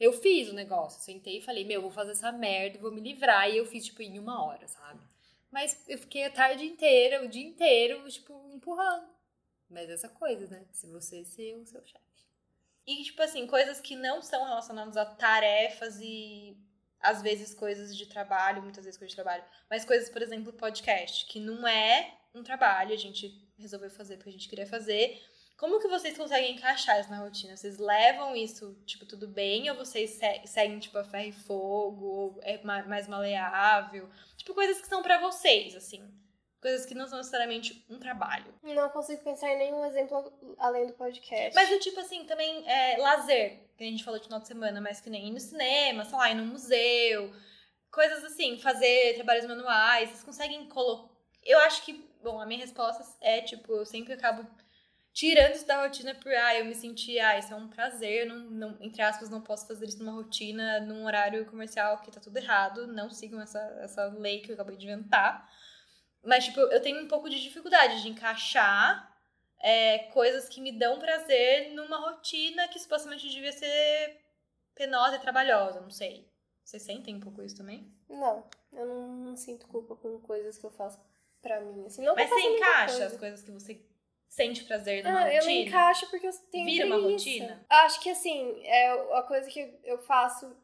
Eu fiz o negócio, sentei e falei, meu, vou fazer essa merda, vou me livrar. E eu fiz, tipo, em uma hora, sabe? Mas eu fiquei a tarde inteira, o dia inteiro, tipo, empurrando. Mas essa coisa, né? Se você ser o seu chefe. E, tipo assim, coisas que não são relacionadas a tarefas e às vezes coisas de trabalho, muitas vezes coisas de trabalho, mas coisas, por exemplo, podcast, que não é um trabalho, a gente resolveu fazer porque a gente queria fazer, como que vocês conseguem encaixar isso na rotina? Vocês levam isso, tipo, tudo bem? Ou vocês seguem, tipo, a ferro e fogo? Ou é mais maleável? Tipo, coisas que são para vocês, assim. Coisas que não são necessariamente um trabalho. Não consigo pensar em nenhum exemplo além do podcast. Mas tipo assim, também é, lazer, que a gente falou de final de semana, mas que nem ir no cinema, sei lá, ir no museu. Coisas assim, fazer trabalhos manuais. Vocês conseguem colocar. Eu acho que, bom, a minha resposta é, tipo, eu sempre acabo tirando isso da rotina por, ah, eu me senti, ah, isso é um prazer, não, não, entre aspas, não posso fazer isso numa rotina, num horário comercial que tá tudo errado, não sigam essa, essa lei que eu acabei de inventar. Mas, tipo, eu tenho um pouco de dificuldade de encaixar é, coisas que me dão prazer numa rotina que supostamente devia ser penosa e trabalhosa, não sei. Vocês sentem um pouco isso também? Não, eu não, não sinto culpa com coisas que eu faço pra mim. Assim, não Mas você encaixa coisa. as coisas que você sente prazer numa ah, rotina? Eu encaixo porque eu tenho Vira uma rotina? Acho que assim, é a coisa que eu faço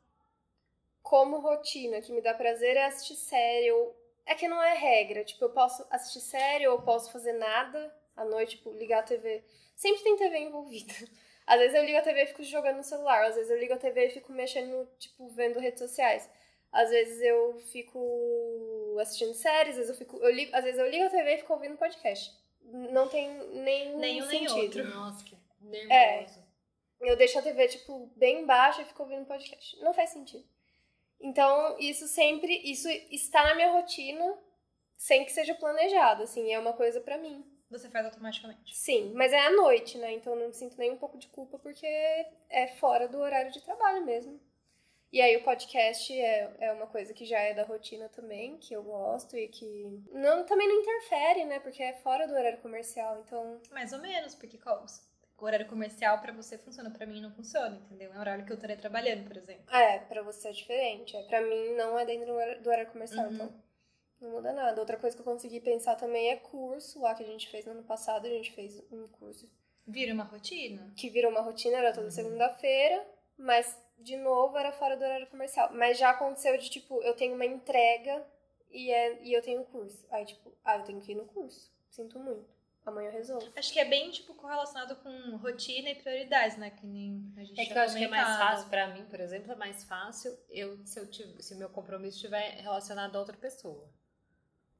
como rotina que me dá prazer é assistir série. Ou... É que não é regra. Tipo, eu posso assistir série ou eu posso fazer nada à noite, tipo, ligar a TV. Sempre tem TV envolvida. Às vezes eu ligo a TV e fico jogando no celular. Às vezes eu ligo a TV e fico mexendo, tipo, vendo redes sociais. Às vezes eu fico assistindo séries, às vezes eu fico. Eu ligo, às vezes eu ligo a TV e fico ouvindo podcast não tem nenhum, nenhum sentido. nem outro. Nossa, que nervoso. É. eu deixo a TV, tipo, bem baixa e fico ouvindo podcast. Não faz sentido. Então, isso sempre, isso está na minha rotina, sem que seja planejado, assim, é uma coisa pra mim. Você faz automaticamente. Sim, mas é à noite, né? Então eu não sinto nem um pouco de culpa porque é fora do horário de trabalho mesmo. E aí o podcast é, é uma coisa que já é da rotina também, que eu gosto e que não, também não interfere, né? Porque é fora do horário comercial, então... Mais ou menos, porque qual, o horário comercial pra você funciona, pra mim não funciona, entendeu? É o horário que eu estaria trabalhando, por exemplo. É, pra você é diferente. É, pra mim não é dentro do horário, comercial, Uhum. então não muda nada. Outra coisa que eu consegui pensar também é curso, lá que a gente fez no ano passado, a gente fez um curso Vira uma rotina. que virou uma rotina, era Uhum. toda segunda-feira, mas de novo era fora do horário comercial. Mas já aconteceu de tipo, eu tenho uma entrega e, é, e eu tenho curso. Aí, tipo, ah, eu tenho que ir no curso. Sinto muito. Amanhã eu resolvo. Acho que é bem, tipo, correlacionado com rotina e prioridades, né? Que nem a gente É que tinha eu acho que é mais fácil, pra mim, por exemplo, é mais fácil eu, se, eu tive, se o meu compromisso estiver relacionado a outra pessoa.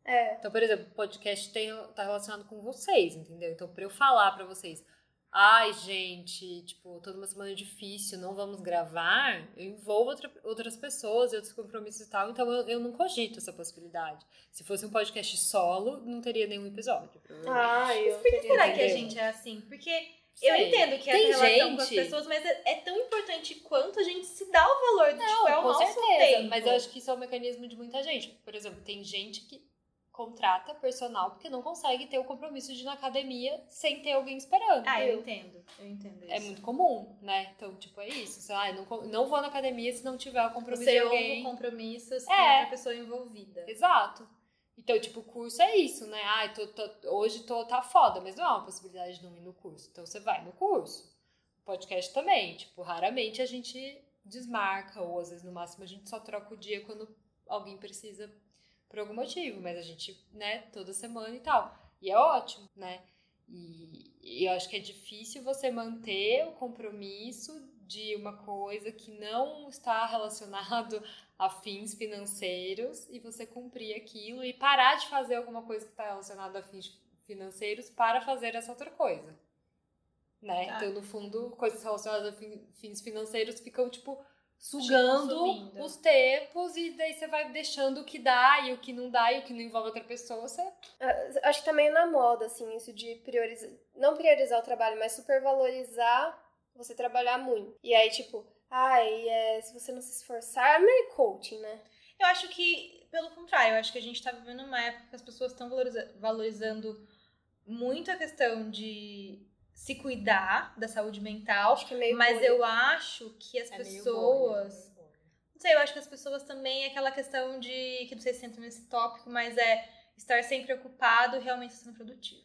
É. Então, por exemplo, o podcast tem, tá relacionado com vocês, entendeu? Então, pra eu falar pra vocês, ai, gente, tipo, toda uma semana difícil, não vamos gravar, eu envolvo outra- outras pessoas e outros compromissos e tal, então eu, eu não cogito essa possibilidade. Se fosse um podcast solo, não teria nenhum episódio. Ah, eu Por que será que a gente é assim? Porque eu Sei. entendo que Tem essa relação com as gente- pessoas, mas é, é tão importante quanto a gente se dá o valor do tipo, é o com nosso certeza, tempo. mas eu acho que isso é um mecanismo de muita gente. Por exemplo, tem gente que contrata personal porque não consegue ter o compromisso de ir na academia sem ter alguém esperando. Ah, eu entendo. Eu entendo isso. É muito comum, né? Então, tipo, é isso. Sei lá, eu não, não vou na academia se não tiver o compromisso Você de alguém. o compromisso se É. tem outra pessoa envolvida. Exato. Então, tipo, o curso é isso, né? Ai, tô, tô- hoje tô, tá foda, mas não é uma possibilidade de não ir no curso. Então, você vai no curso. Podcast também. Tipo, raramente a gente desmarca, ou às vezes, no máximo, a gente só troca o dia quando alguém precisa por algum motivo. Mas a gente, né, toda semana e tal. E é ótimo, né? E, e eu acho que é difícil você manter o compromisso de uma coisa que não está relacionado a fins financeiros e você cumprir aquilo e parar de fazer alguma coisa que está relacionada a fins financeiros para fazer essa outra coisa. Né? Tá. Então, no fundo, coisas relacionadas a fin- fins financeiros ficam, tipo, sugando os tempos e daí você vai deixando o que dá e o que não dá e o que não envolve outra pessoa, você Ah, Acho que também é na moda, assim, isso de priorizar. Não priorizar o trabalho, mas supervalorizar você trabalhar muito. E aí, tipo, ai, é, se você não se esforçar, é meio coaching, né? Eu acho que, pelo contrário, eu acho que a gente tá vivendo uma época que as pessoas estão valoriza- valorizando muito a questão de se cuidar da saúde mental, Acho que é mas bolha. eu acho que as é pessoas. bolha. Não sei, eu acho que as pessoas também é aquela questão de. que não sei se entra nesse tópico, mas é estar sempre ocupado e realmente sendo produtivo.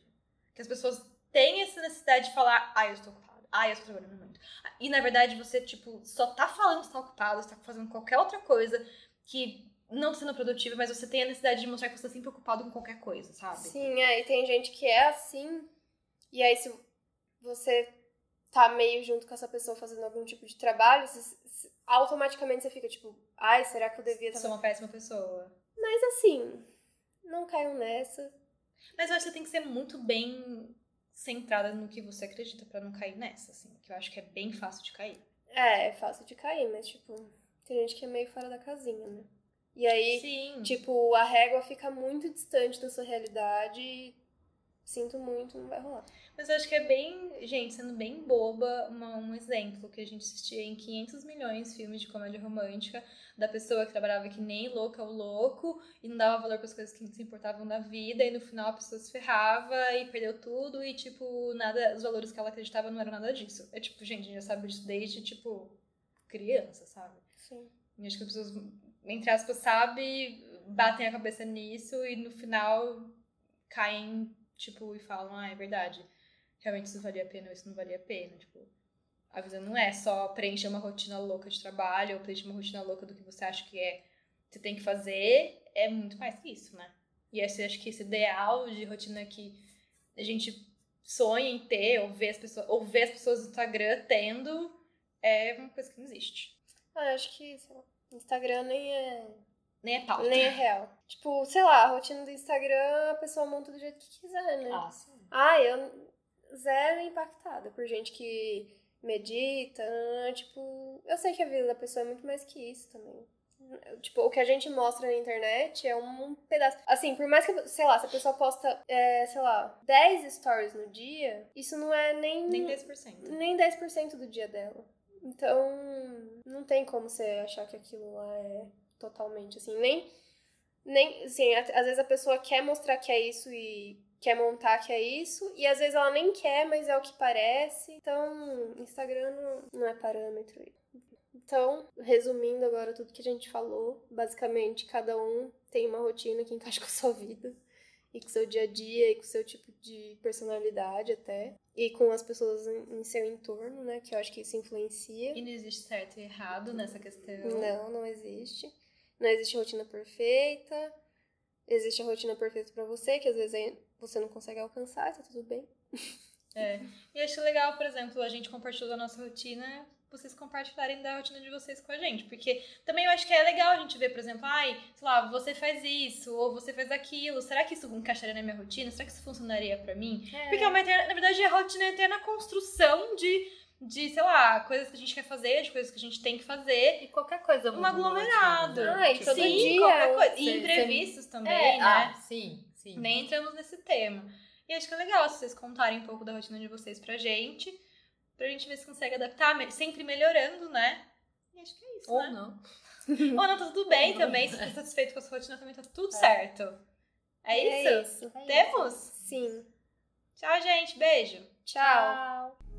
Que as pessoas têm essa necessidade de falar, ah, eu estou ocupado, ah, eu estou trabalhando muito. E na verdade você, tipo, só tá falando que está ocupado, está fazendo qualquer outra coisa que não tá sendo produtiva, mas você tem a necessidade de mostrar que você tá sempre ocupado com qualquer coisa, sabe? Sim, é, e tem gente que é assim, e aí se você tá meio junto com essa pessoa fazendo algum tipo de trabalho, se- automaticamente você fica tipo, ai, será que eu devia. Sou uma péssima pessoa. Mas assim, não caiam nessa. Mas eu acho que você tem que ser muito bem centrada no que você acredita pra não cair nessa, assim. Que eu acho que é bem fácil de cair. É, é fácil de cair, mas tipo, tem gente que é meio fora da casinha, né? E aí, Sim. tipo, a régua fica muito distante da sua realidade sinto muito, não vai rolar. Mas eu acho que é bem, gente, sendo bem boba, uma- um exemplo que a gente assistia em 500 milhões de filmes de comédia romântica, da pessoa que trabalhava que nem louca ou louco e não dava valor para as coisas que se importavam na vida, e no final a pessoa se ferrava e perdeu tudo, e tipo, nada, os valores que ela acreditava não eram nada disso. É tipo, gente, a gente já sabe disso desde, tipo, criança, sabe? Sim. E acho que as pessoas, entre aspas, sabem, batem a cabeça nisso e no final caem, tipo, e falam, ah, é verdade. Realmente isso valia a pena ou isso não valia a pena. Tipo, a vida não é só preencher uma rotina louca de trabalho ou preencher uma rotina louca do que você acha que é você tem que fazer. É muito mais que isso, né? E esse, acho que esse ideal de rotina que a gente sonha em ter, ou ver as pessoas, ou ver as pessoas no Instagram tendo, é uma coisa que não existe. Ah, acho que, lá, Instagram nem é, Nem é pauta. nem é real. Tipo, sei lá, a rotina do Instagram a pessoa monta do jeito que quiser, né? Ah, sim. Ah, eu zero impactada por gente que medita, tipo, eu sei que a vida da pessoa é muito mais que isso também. Tipo, o que a gente mostra na internet é um pedaço. Assim, por mais que, sei lá, se a pessoa posta, é, sei lá, 10 stories no dia, isso não é nem. Nem 10%. Nem 10% do dia dela. Então, não tem como você achar que aquilo lá é totalmente assim. Nem. Nem. Assim, às vezes a pessoa quer mostrar que é isso e quer montar que é isso, e às vezes ela nem quer, mas é o que parece. Então, Instagram não, não é parâmetro. Então, resumindo agora tudo que a gente falou, basicamente cada um tem uma rotina que encaixa com a sua vida e com o seu dia a dia e com o seu tipo de personalidade até e com as pessoas em seu entorno, né, que eu acho que isso influencia. E não existe certo e errado nessa questão. Não, não existe. Não existe rotina perfeita. Existe a rotina perfeita para você, que às vezes você não consegue alcançar, tá tudo bem. É. E acho legal, por exemplo, a gente compartilhou a nossa rotina vocês compartilharem da rotina de vocês com a gente. Porque também eu acho que é legal a gente ver, por exemplo, ai, sei lá, você faz isso, ou você faz aquilo. Será que isso encaixaria na minha rotina? Será que isso funcionaria para mim? É. Porque é uma eterna, na verdade, a rotina é eterna construção de, de, sei lá, coisas que a gente quer fazer, de coisas que a gente tem que fazer. E qualquer coisa Um aglomerado. Né? Ai, todo sim, dia. qualquer coisa. E imprevistos também, é, né? Ah, sim, sim. Nem entramos nesse tema. E acho que é legal se vocês contarem um pouco da rotina de vocês pra gente pra gente ver se consegue adaptar, sempre melhorando, né? E acho que é isso, Ou né? não. Ou não, tá tudo bem também. Se você tá satisfeito com a sua rotina, também tá tudo é. certo. É isso? É isso. Temos? Sim. Tchau, gente. Beijo. Tchau. Tchau.